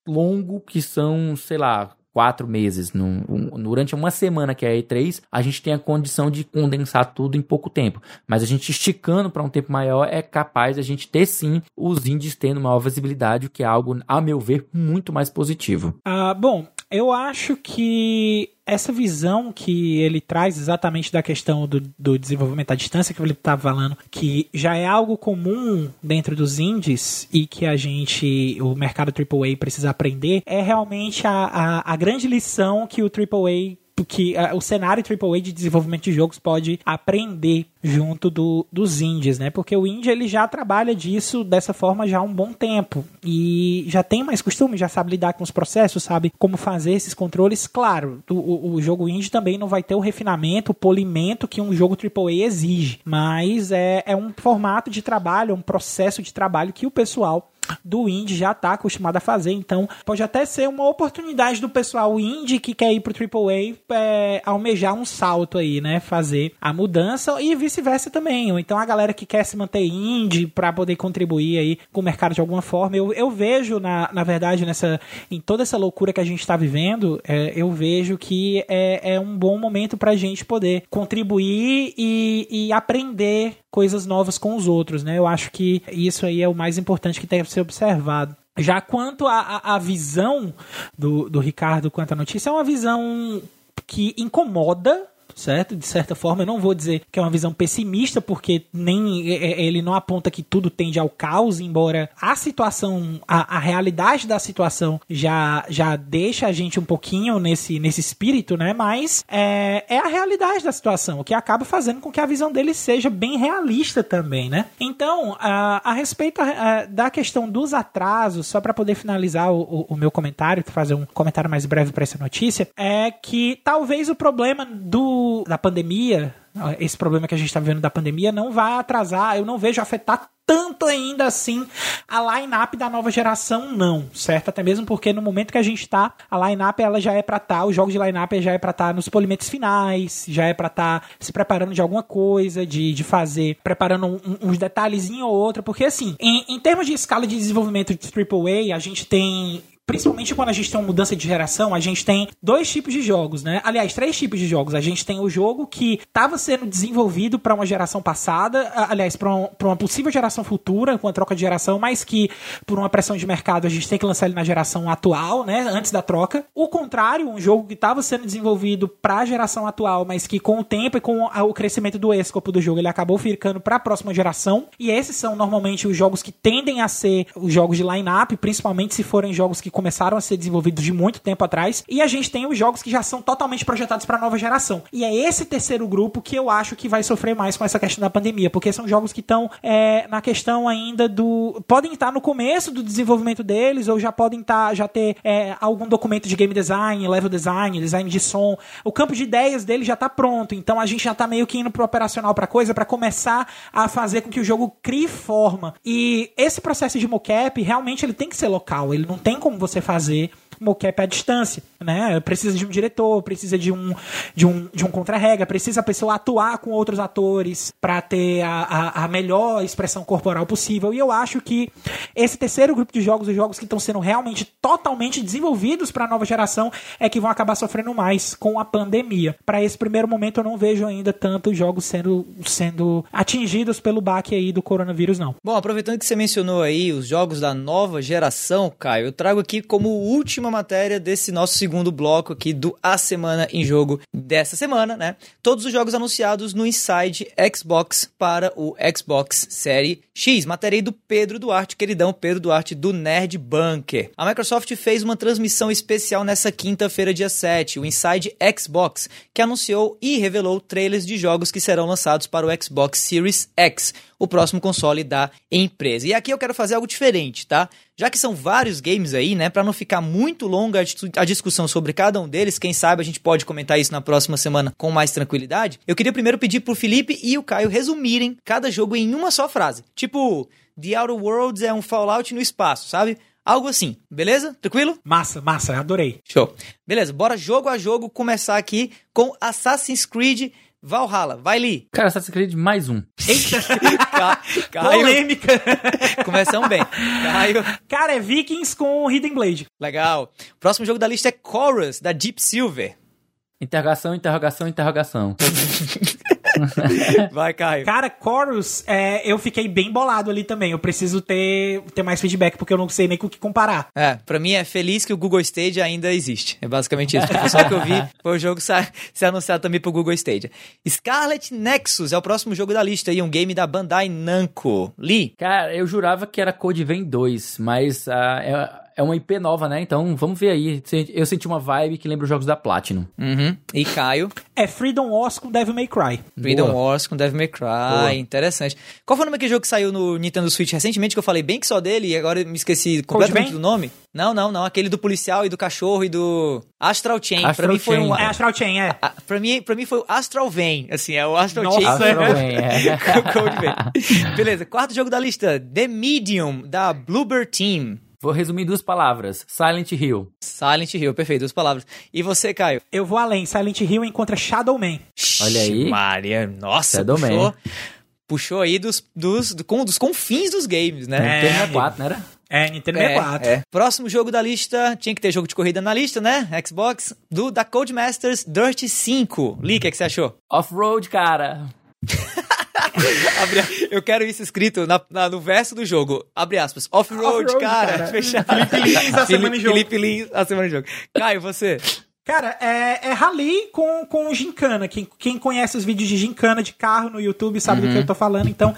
longo que são, sei lá, quatro meses, um, durante uma semana que é a E3, a gente tem a condição de condensar tudo em pouco tempo. Mas a gente esticando para um tempo maior é capaz a gente ter sim os indies tendo maior visibilidade, o que é algo, a meu ver, muito mais positivo. Ah, bom, eu acho que essa visão que ele traz exatamente da questão do, do desenvolvimento à distância, que ele estava falando, que já é algo comum dentro dos indies e que a gente, o mercado AAA precisa aprender, é realmente a, a, a grande lição que o AAA que uh, o cenário AAA de desenvolvimento de jogos pode aprender junto do, dos indies, né? Porque o indie ele já trabalha disso dessa forma já há um bom tempo e já tem mais costume, já sabe lidar com os processos, sabe como fazer esses controles. Claro, o, o jogo indie também não vai ter o refinamento, o polimento que um jogo AAA exige, mas é, é um formato de trabalho, um processo de trabalho que o pessoal do indie já está acostumado a fazer. Então, pode até ser uma oportunidade do pessoal indie que quer ir pro AAA é, almejar um salto aí, né? Fazer a mudança e vice-versa também. Ou então a galera que quer se manter indie para poder contribuir aí com o mercado de alguma forma. Eu, eu vejo, na, na verdade, nessa em toda essa loucura que a gente está vivendo, é, eu vejo que é, é um bom momento para a gente poder contribuir e, e aprender coisas novas com os outros, né? Eu acho que isso aí é o mais importante que deve ser observado. Já quanto à visão do, do Ricardo quanto à notícia, é uma visão que incomoda certo? De certa forma, eu não vou dizer que é uma visão pessimista, porque nem é, é, ele não aponta que tudo tende ao caos, embora a situação, a, a realidade da situação já, já deixa a gente um pouquinho nesse, nesse espírito, né? Mas é, é a realidade da situação, o que acaba fazendo com que a visão dele seja bem realista também, né? Então, a, a respeito a, da questão dos atrasos, só para poder finalizar o, o, o meu comentário, fazer um comentário mais breve para essa notícia, é que talvez o problema do da pandemia, esse problema que a gente está vivendo da pandemia, não vai atrasar, eu não vejo afetar tanto ainda assim a line-up da nova geração, não, certo? Até mesmo porque no momento que a gente tá, a line-up ela já é pra estar, tá, os jogos de line-up já é pra estar tá nos polimentos finais, já é pra estar tá se preparando de alguma coisa, de, de fazer, preparando um, uns detalhezinho ou outro, porque assim, em, em termos de escala de desenvolvimento de AAA, a gente tem principalmente quando a gente tem uma mudança de geração, a gente tem dois tipos de jogos, né? Aliás, três tipos de jogos. A gente tem o jogo que estava sendo desenvolvido para uma geração passada, aliás, para um, uma possível geração futura, com a troca de geração, mas que por uma pressão de mercado a gente tem que lançar ele na geração atual, né? Antes da troca. O contrário, um jogo que estava sendo desenvolvido para a geração atual, mas que com o tempo e com o crescimento do escopo do jogo ele acabou ficando para a próxima geração. E esses são normalmente os jogos que tendem a ser os jogos de line-up, principalmente se forem jogos que começaram a ser desenvolvidos de muito tempo atrás. E a gente tem os jogos que já são totalmente projetados para nova geração. E é esse terceiro grupo que eu acho que vai sofrer mais com essa questão da pandemia, porque são jogos que estão é, na questão ainda do. podem estar no começo do desenvolvimento deles, ou já podem estar, já ter é, algum documento de game design, level design, design de som. O campo de ideias dele já está pronto. Então a gente já está meio que indo pro operacional para coisa para começar a fazer com que o jogo crie forma. E esse processo de mocap realmente ele tem que ser local. Ele não tem como você fazer mocap à distância, né? Precisa de um diretor, precisa de um de um, de um contra-regra, precisa a pessoa atuar com outros atores para ter a, a, a, melhor expressão corporal possível. E eu acho que esse terceiro grupo de jogos, os jogos que estão sendo realmente totalmente desenvolvidos para a nova geração, é que vão acabar sofrendo mais com a pandemia. Para esse primeiro momento, eu não vejo ainda tantos jogos sendo, sendo atingidos pelo baque aí do coronavírus, não. Bom, aproveitando que você mencionou aí os jogos da nova geração, Caio, eu trago aqui como última matéria desse nosso segundo bloco aqui do A Semana em Jogo dessa semana, né? Todos os jogos anunciados no Inside Xbox para o Xbox Série X. Matéria aí do Pedro Duarte, queridão Pedro Duarte do Nerd Bunker. A Microsoft fez uma transmissão especial nessa quinta-feira, dia 7, o Inside Xbox, que anunciou e revelou trailers de jogos que serão lançados para o Xbox Series X, o próximo console da empresa. E aqui eu quero fazer algo diferente, tá? Já que são vários games aí, né, para não ficar muito longa a discussão sobre cada um deles, quem sabe a gente pode comentar isso na próxima semana com mais tranquilidade. Eu queria primeiro pedir pro Felipe e o Caio resumirem cada jogo em uma só frase. Tipo, The Outer Worlds é um Fallout no espaço, sabe? Algo assim, beleza? Tranquilo? Massa, massa, adorei. Show. Beleza, bora jogo a jogo começar aqui com Assassin's Creed Valhalla. Vai, Lee. Cara, Assassin's Creed mais um. Eita! Caio. Polêmica! Começamos bem. Caio. Cara, é Vikings com Hidden Blade. Legal. Próximo jogo da lista é Chorus, da Deep Silver. Interrogação, interrogação, interrogação. Vai, Caio. Cara, Chorus, é, eu fiquei bem bolado ali também. Eu preciso ter, ter mais feedback, porque eu não sei nem com o que comparar. É, pra mim é feliz que o Google Stadia ainda existe. É basicamente isso. Porque só que eu vi foi o jogo ser anunciado também pro Google Stadia. Scarlet Nexus é o próximo jogo da lista e um game da Bandai Namco. Lee? Cara, eu jurava que era Code Vein 2, mas uh, é, é uma IP nova, né? Então vamos ver aí. Eu senti uma vibe que lembra os jogos da Platinum. Uhum. E Caio? É Freedom Wars com Devil May Cry. Freedom Boa. Wars com Devil May Cry. Boa. Interessante. Qual foi o nome daquele jogo que saiu no Nintendo Switch recentemente que eu falei bem que só dele e agora me esqueci completamente do nome? Não, não, não. Aquele do policial e do cachorro e do Astral Chain. Astral pra mim foi um. É Astral Chain, é. A, pra, mim, pra mim foi o Astral Vein. Assim, é o Astral Nossa, Chain. Astral Vein, é. Code Vein. Beleza, quarto jogo da lista: The Medium, da Bluebird Team. Vou resumir em duas palavras. Silent Hill. Silent Hill, perfeito, duas palavras. E você, Caio? Eu vou além. Silent Hill encontra Shadow Man. Olha aí. Maria, nossa, Shadow puxou, Man. puxou aí dos, dos, do, com, dos confins dos games, né? É, Nintendo 64, não era? É, Nintendo 64. É, é. Próximo jogo da lista, tinha que ter jogo de corrida na lista, né? Xbox, do da Codemasters Dirt 5. Lee, o que, que você achou? Off-road, cara. Eu quero isso escrito na, na, no verso do jogo. Abre aspas. Off-road, Off cara. cara. Fechado. Felipe Lins, a semana em jogo. Felipe Lins, a semana em jogo. Caio, você? Cara, é, é rally com, com gincana. Quem, quem conhece os vídeos de gincana de carro no YouTube sabe uhum. do que eu tô falando. Então,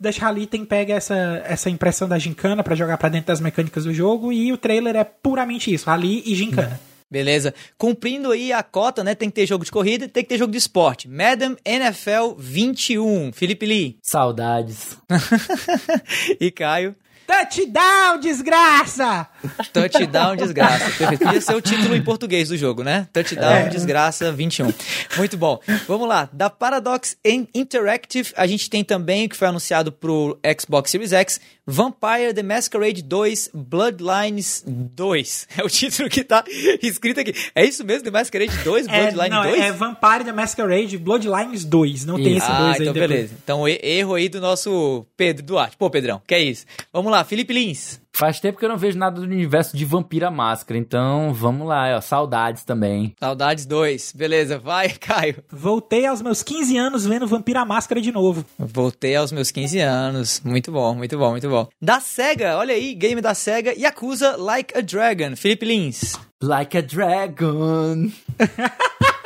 Dash Rally tem pega essa, essa impressão da gincana para jogar para dentro das mecânicas do jogo. E o trailer é puramente isso: rally e gincana. Uhum. Beleza. Cumprindo aí a cota, né? Tem que ter jogo de corrida tem que ter jogo de esporte. Madam NFL 21. Felipe Lee. Saudades. e Caio. Touchdown, desgraça! Touchdown, desgraça. Perfeito. Podia ser o título em português do jogo, né? Touchdown, é. desgraça 21. Muito bom. Vamos lá. Da Paradox Interactive, a gente tem também o que foi anunciado pro Xbox Series X, Vampire The Masquerade 2 Bloodlines 2. É o título que tá escrito aqui. É isso mesmo, The Masquerade 2 Bloodlines é, não, 2? É Vampire The Masquerade Bloodlines 2. Não tem esse 2 ah, aí. então depois. beleza. Então erro aí do nosso Pedro Duarte. Pô, Pedrão, que é isso? Vamos lá, Felipe Lins. Faz tempo que eu não vejo nada do universo de Vampira Máscara, então vamos lá, ó, saudades também. Saudades 2, beleza, vai, Caio. Voltei aos meus 15 anos vendo Vampira Máscara de novo. Voltei aos meus 15 anos, muito bom, muito bom, muito bom. Da SEGA, olha aí, game da SEGA, Yakuza Like a Dragon, Felipe Lins. Like a Dragon.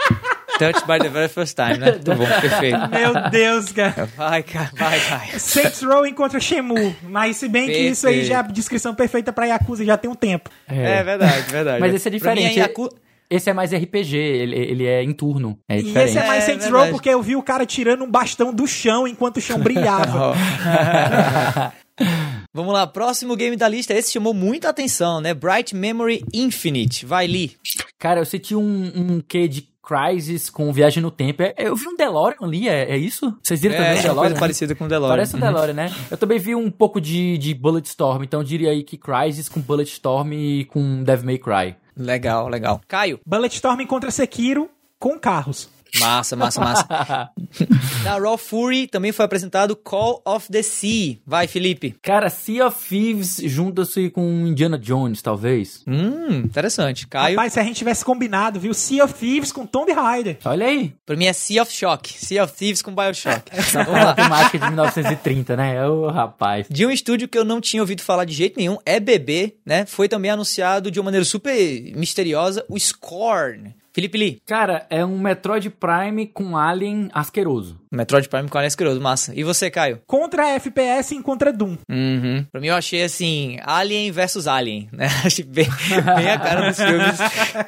Touched by the very first time, né? Muito bom, perfeito. Meu Deus, cara. Vai, cara, vai, cara. Saints Row encontra Shemu. Mas se bem perfeito. que isso aí já é a descrição perfeita pra Yakuza já tem um tempo. É, é verdade, verdade. Mas esse é diferente. Yaku... Esse é mais RPG, ele, ele é em turno. É e diferente. esse é mais É, Saints verdade. Row porque eu vi o cara tirando um bastão do chão enquanto o chão brilhava. Vamos lá, próximo game da lista. Esse chamou muita atenção, né? Bright Memory Infinite. Vai, Lee. Cara, eu senti um, um quê de Crisis com Viagem no Tempo. É- Eu vi um DeLorean ali, é, é isso? Vocês viram também É, o uma DeLorean? coisa parecida com o DeLorean. Parece um DeLorean, né? Eu também vi um pouco de, de Bulletstorm, então eu diria aí que Crisis com Bulletstorm e com Devil May Cry. Legal, legal. Caio. Bulletstorm encontra Sekiro com carros. Massa, massa, massa. da Raw Fury também foi apresentado Call of the Sea. Vai, Felipe. Cara, Sea of Thieves junta-se com Indiana Jones, talvez. Hum, interessante. Caio. Rapaz, se a gente tivesse combinado, viu? Sea of Thieves com Tomb Raider. Olha aí. Pra mim é Sea of Shock. Sea of Thieves com Bioshock. Essa Vamos lá. temática de 1930, né? Ô, rapaz. De um estúdio que eu não tinha ouvido falar de jeito nenhum, é BB, né? Foi também anunciado de uma maneira super misteriosa o Scorn. Felipe Lee. Cara, é um Metroid Prime com alien asqueroso. Metroid Prime Colonial Curioso, massa. E você, Caio? Contra FPS e contra Doom. Uhum. Pra mim eu achei assim, Alien versus Alien, né? Achei bem, bem a cara dos filmes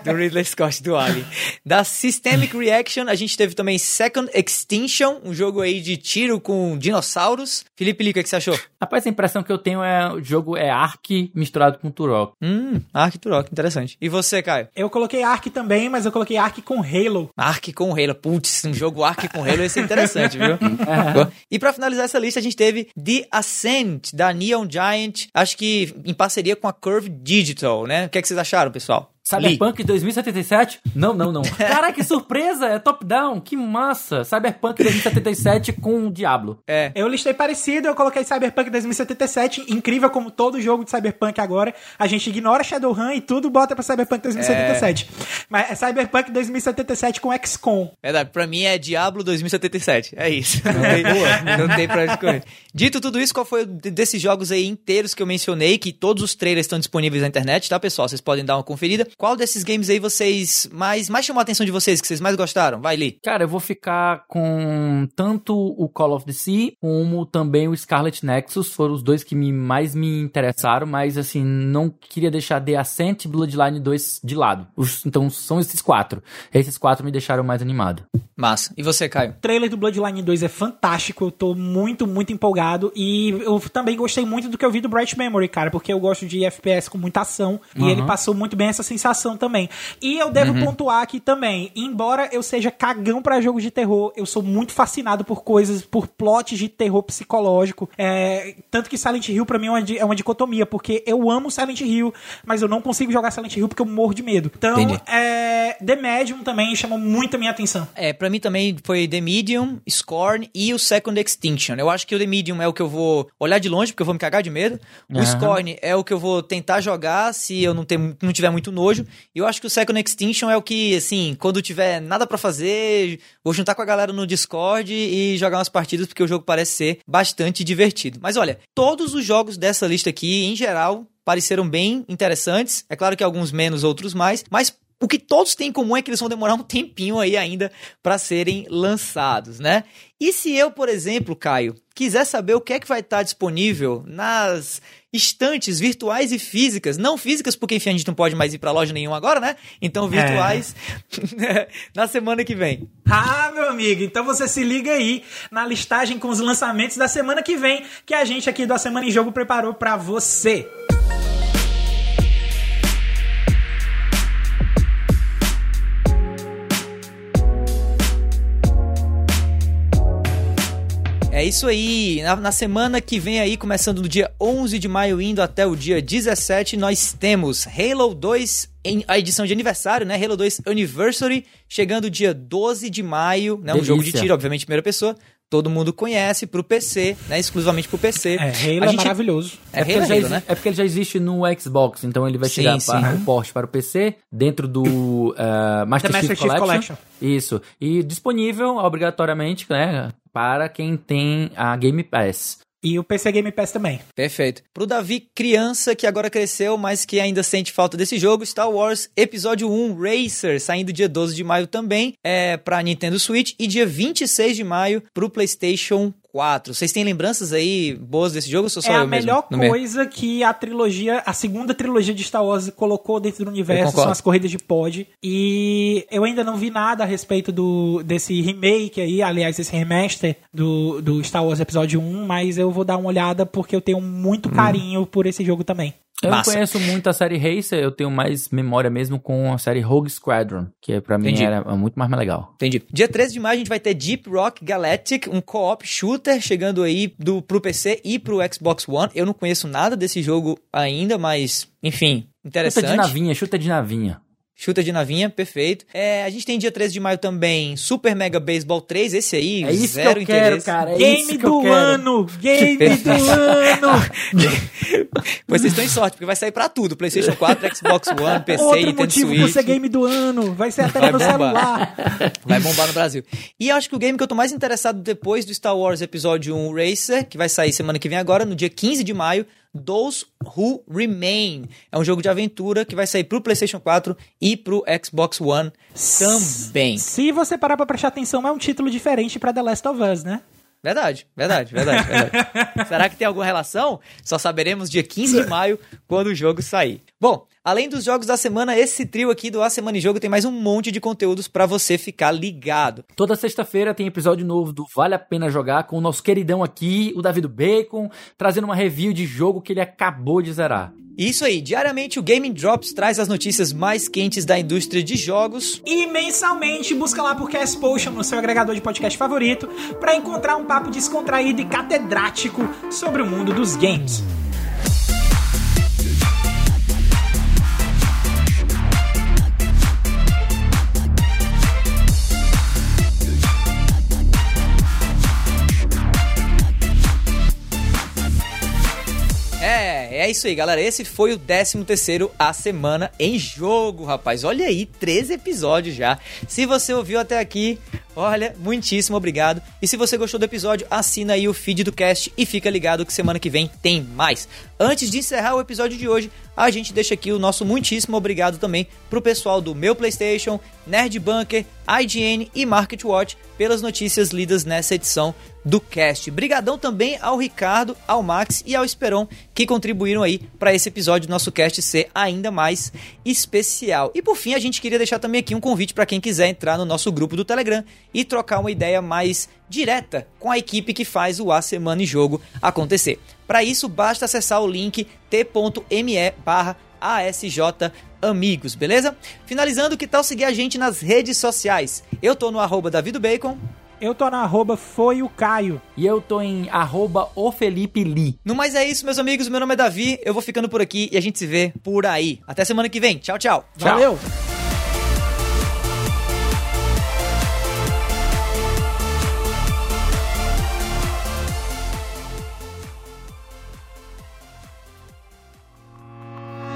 do Ridley Scott do Alien. Da Systemic Reaction, a gente teve também Second Extinction, um jogo aí de tiro com dinossauros. Felipe Lico, o que você achou? Rapaz, a impressão que eu tenho é o jogo é Ark misturado com Turok. Hum, Ark Turok, interessante. E você, Caio? Eu coloquei Ark também, mas eu coloquei Ark com Halo. Ark com Halo. Putz, um jogo Ark com Halo ia ser interessante, viu? e pra finalizar essa lista, a gente teve The Ascent, da Neon Giant, acho que em parceria com a Curve Digital, né? O que, é que vocês acharam, pessoal? Cyberpunk 2077? Não, não, não. Caraca, que surpresa! É top-down, que massa! Cyberpunk 2077 com Diablo. É. Eu listei parecido, eu coloquei Cyberpunk 2077. Incrível como todo jogo de Cyberpunk agora, a gente ignora Shadowrun e tudo bota pra Cyberpunk 2077. É. Mas é Cyberpunk 2077 com XCOM. Verdade, pra mim é Diablo 2077. É isso. Não tem, não tem pra escolher. Dito tudo isso, qual foi desses jogos aí inteiros que eu mencionei, que todos os trailers estão disponíveis na internet, tá, pessoal? Vocês podem dar uma conferida. Qual desses games aí vocês mais, mais chamou a atenção de vocês, que vocês mais gostaram? Vai, Lee. Cara, eu vou ficar com tanto o Call of the Sea como também o Scarlet Nexus. Foram os dois que me, mais me interessaram, mas assim, não queria deixar The Ascent e Bloodline 2 de lado. Os, então são esses quatro. Esses quatro me deixaram mais animado. Massa. E você, Caio? O trailer do Bloodline 2 é fantástico. Eu tô muito, muito empolgado. E eu também gostei muito do que eu vi do Bright Memory, cara, porque eu gosto de FPS com muita ação. Uhum. E ele passou muito bem essa sensação também. E eu devo uhum. pontuar aqui também, embora eu seja cagão para jogos de terror, eu sou muito fascinado por coisas, por plots de terror psicológico. É, tanto que Silent Hill para mim é uma, é uma, dicotomia, porque eu amo Silent Hill, mas eu não consigo jogar Silent Hill porque eu morro de medo. Então, é, The Medium também chamou muito a minha atenção. É, para mim também foi The Medium, Scorn e o Second Extinction. Eu acho que o The Medium é o que eu vou olhar de longe, porque eu vou me cagar de medo. O uhum. Scorn é o que eu vou tentar jogar se eu não, ter, não tiver muito nojo. E eu acho que o Second Extinction é o que, assim, quando tiver nada para fazer, vou juntar com a galera no Discord e jogar umas partidas, porque o jogo parece ser bastante divertido. Mas olha, todos os jogos dessa lista aqui, em geral, pareceram bem interessantes. É claro que alguns menos, outros mais, mas o que todos têm em comum é que eles vão demorar um tempinho aí ainda para serem lançados, né? E se eu, por exemplo, Caio, quiser saber o que é que vai estar disponível nas estantes virtuais e físicas, não físicas porque enfim a gente não pode mais ir para loja nenhuma agora, né? Então virtuais é. na semana que vem. Ah, meu amigo, então você se liga aí na listagem com os lançamentos da semana que vem que a gente aqui do A Semana em Jogo preparou para você. É isso aí. Na, na, semana que vem aí, começando no dia 11 de maio, indo até o dia 17, nós temos Halo 2 em a edição de aniversário, né? Halo 2 Anniversary, chegando dia 12 de maio, né? Um Delícia. jogo de tiro, obviamente, primeira pessoa. Todo mundo conhece pro PC, né? Exclusivamente pro PC. É, Halo é maravilhoso. É, é, porque é, Halo, né? é porque ele já existe no Xbox, então ele vai sim, chegar sim. para o porte para o PC, dentro do uh, Master, Chief, Master Chief Collection. Collection. Isso. E disponível obrigatoriamente, né? para quem tem a Game Pass. E o PC Game Pass também. Perfeito. Pro Davi, criança que agora cresceu, mas que ainda sente falta desse jogo, Star Wars Episódio 1 Racer, saindo dia 12 de maio também, é pra Nintendo Switch, e dia 26 de maio pro PlayStation 4. Vocês têm lembranças aí boas desse jogo? Ou só é a melhor coisa que a trilogia, a segunda trilogia de Star Wars colocou dentro do universo são as corridas de pod. E eu ainda não vi nada a respeito do desse remake aí, aliás, esse remaster do, do Star Wars Episódio 1, mas eu vou dar uma olhada porque eu tenho muito hum. carinho hum. por esse jogo também. Eu Massa. não conheço muito a série Racer, eu tenho mais memória mesmo com a série Rogue Squadron, que para mim era muito mais legal. Entendi. Dia 13 de maio a gente vai ter Deep Rock Galactic, um co-op shooter chegando aí do, pro PC e pro Xbox One. Eu não conheço nada desse jogo ainda, mas, enfim, interessante. Chuta de navinha, chuta de navinha. Chuta de navinha, perfeito. É, a gente tem dia 13 de maio também Super Mega Baseball 3, esse aí, é isso zero que eu interesse. Quero, cara. É Game do ano! Game do ano! pois vocês estão em sorte, porque vai sair pra tudo: PlayStation 4, Xbox One, PC, Outro Nintendo motivo Switch. Ser game do ano, vai ser até no celular. Vai bombar no Brasil. E eu acho que o game que eu tô mais interessado depois do Star Wars Episódio 1 Racer, que vai sair semana que vem agora, no dia 15 de maio, Those Who Remain. É um jogo de aventura que vai sair pro PlayStation 4 e pro Xbox One também. Se você parar pra prestar atenção, é um título diferente pra The Last of Us, né? Verdade, verdade, verdade, verdade. Será que tem alguma relação? Só saberemos dia 15 de maio, quando o jogo sair. Bom, além dos jogos da semana, esse trio aqui do A Semana em Jogo tem mais um monte de conteúdos para você ficar ligado. Toda sexta-feira tem episódio novo do Vale a Pena Jogar com o nosso queridão aqui, o David Bacon, trazendo uma review de jogo que ele acabou de zerar. Isso aí, diariamente o Gaming Drops traz as notícias mais quentes da indústria de jogos. E mensalmente busca lá por Cast Potion no seu agregador de podcast favorito para encontrar um papo descontraído e catedrático sobre o mundo dos games. É, isso aí, galera. Esse foi o 13 terceiro A Semana em Jogo, rapaz. Olha aí, 13 episódios já. Se você ouviu até aqui, olha, muitíssimo obrigado. E se você gostou do episódio, assina aí o feed do cast e fica ligado que semana que vem tem mais. Antes de encerrar o episódio de hoje, a gente deixa aqui o nosso muitíssimo obrigado também pro pessoal do meu PlayStation, Nerd Bunker, IGN e Market Watch pelas notícias lidas nessa edição do cast. Brigadão também ao Ricardo, ao Max e ao Esperon que contribuíram aí para esse episódio do nosso cast ser ainda mais especial. E por fim, a gente queria deixar também aqui um convite para quem quiser entrar no nosso grupo do Telegram e trocar uma ideia mais direta com a equipe que faz o A Semana em Jogo acontecer. Para isso, basta acessar o link t.me barra ASJ Amigos, beleza? Finalizando, que tal seguir a gente nas redes sociais? Eu tô no arroba Bacon. Eu tô na arroba foi o Caio. E eu tô em arroba o Felipe Lee. No mais é isso, meus amigos. Meu nome é Davi. Eu vou ficando por aqui e a gente se vê por aí. Até semana que vem. Tchau, tchau. Valeu!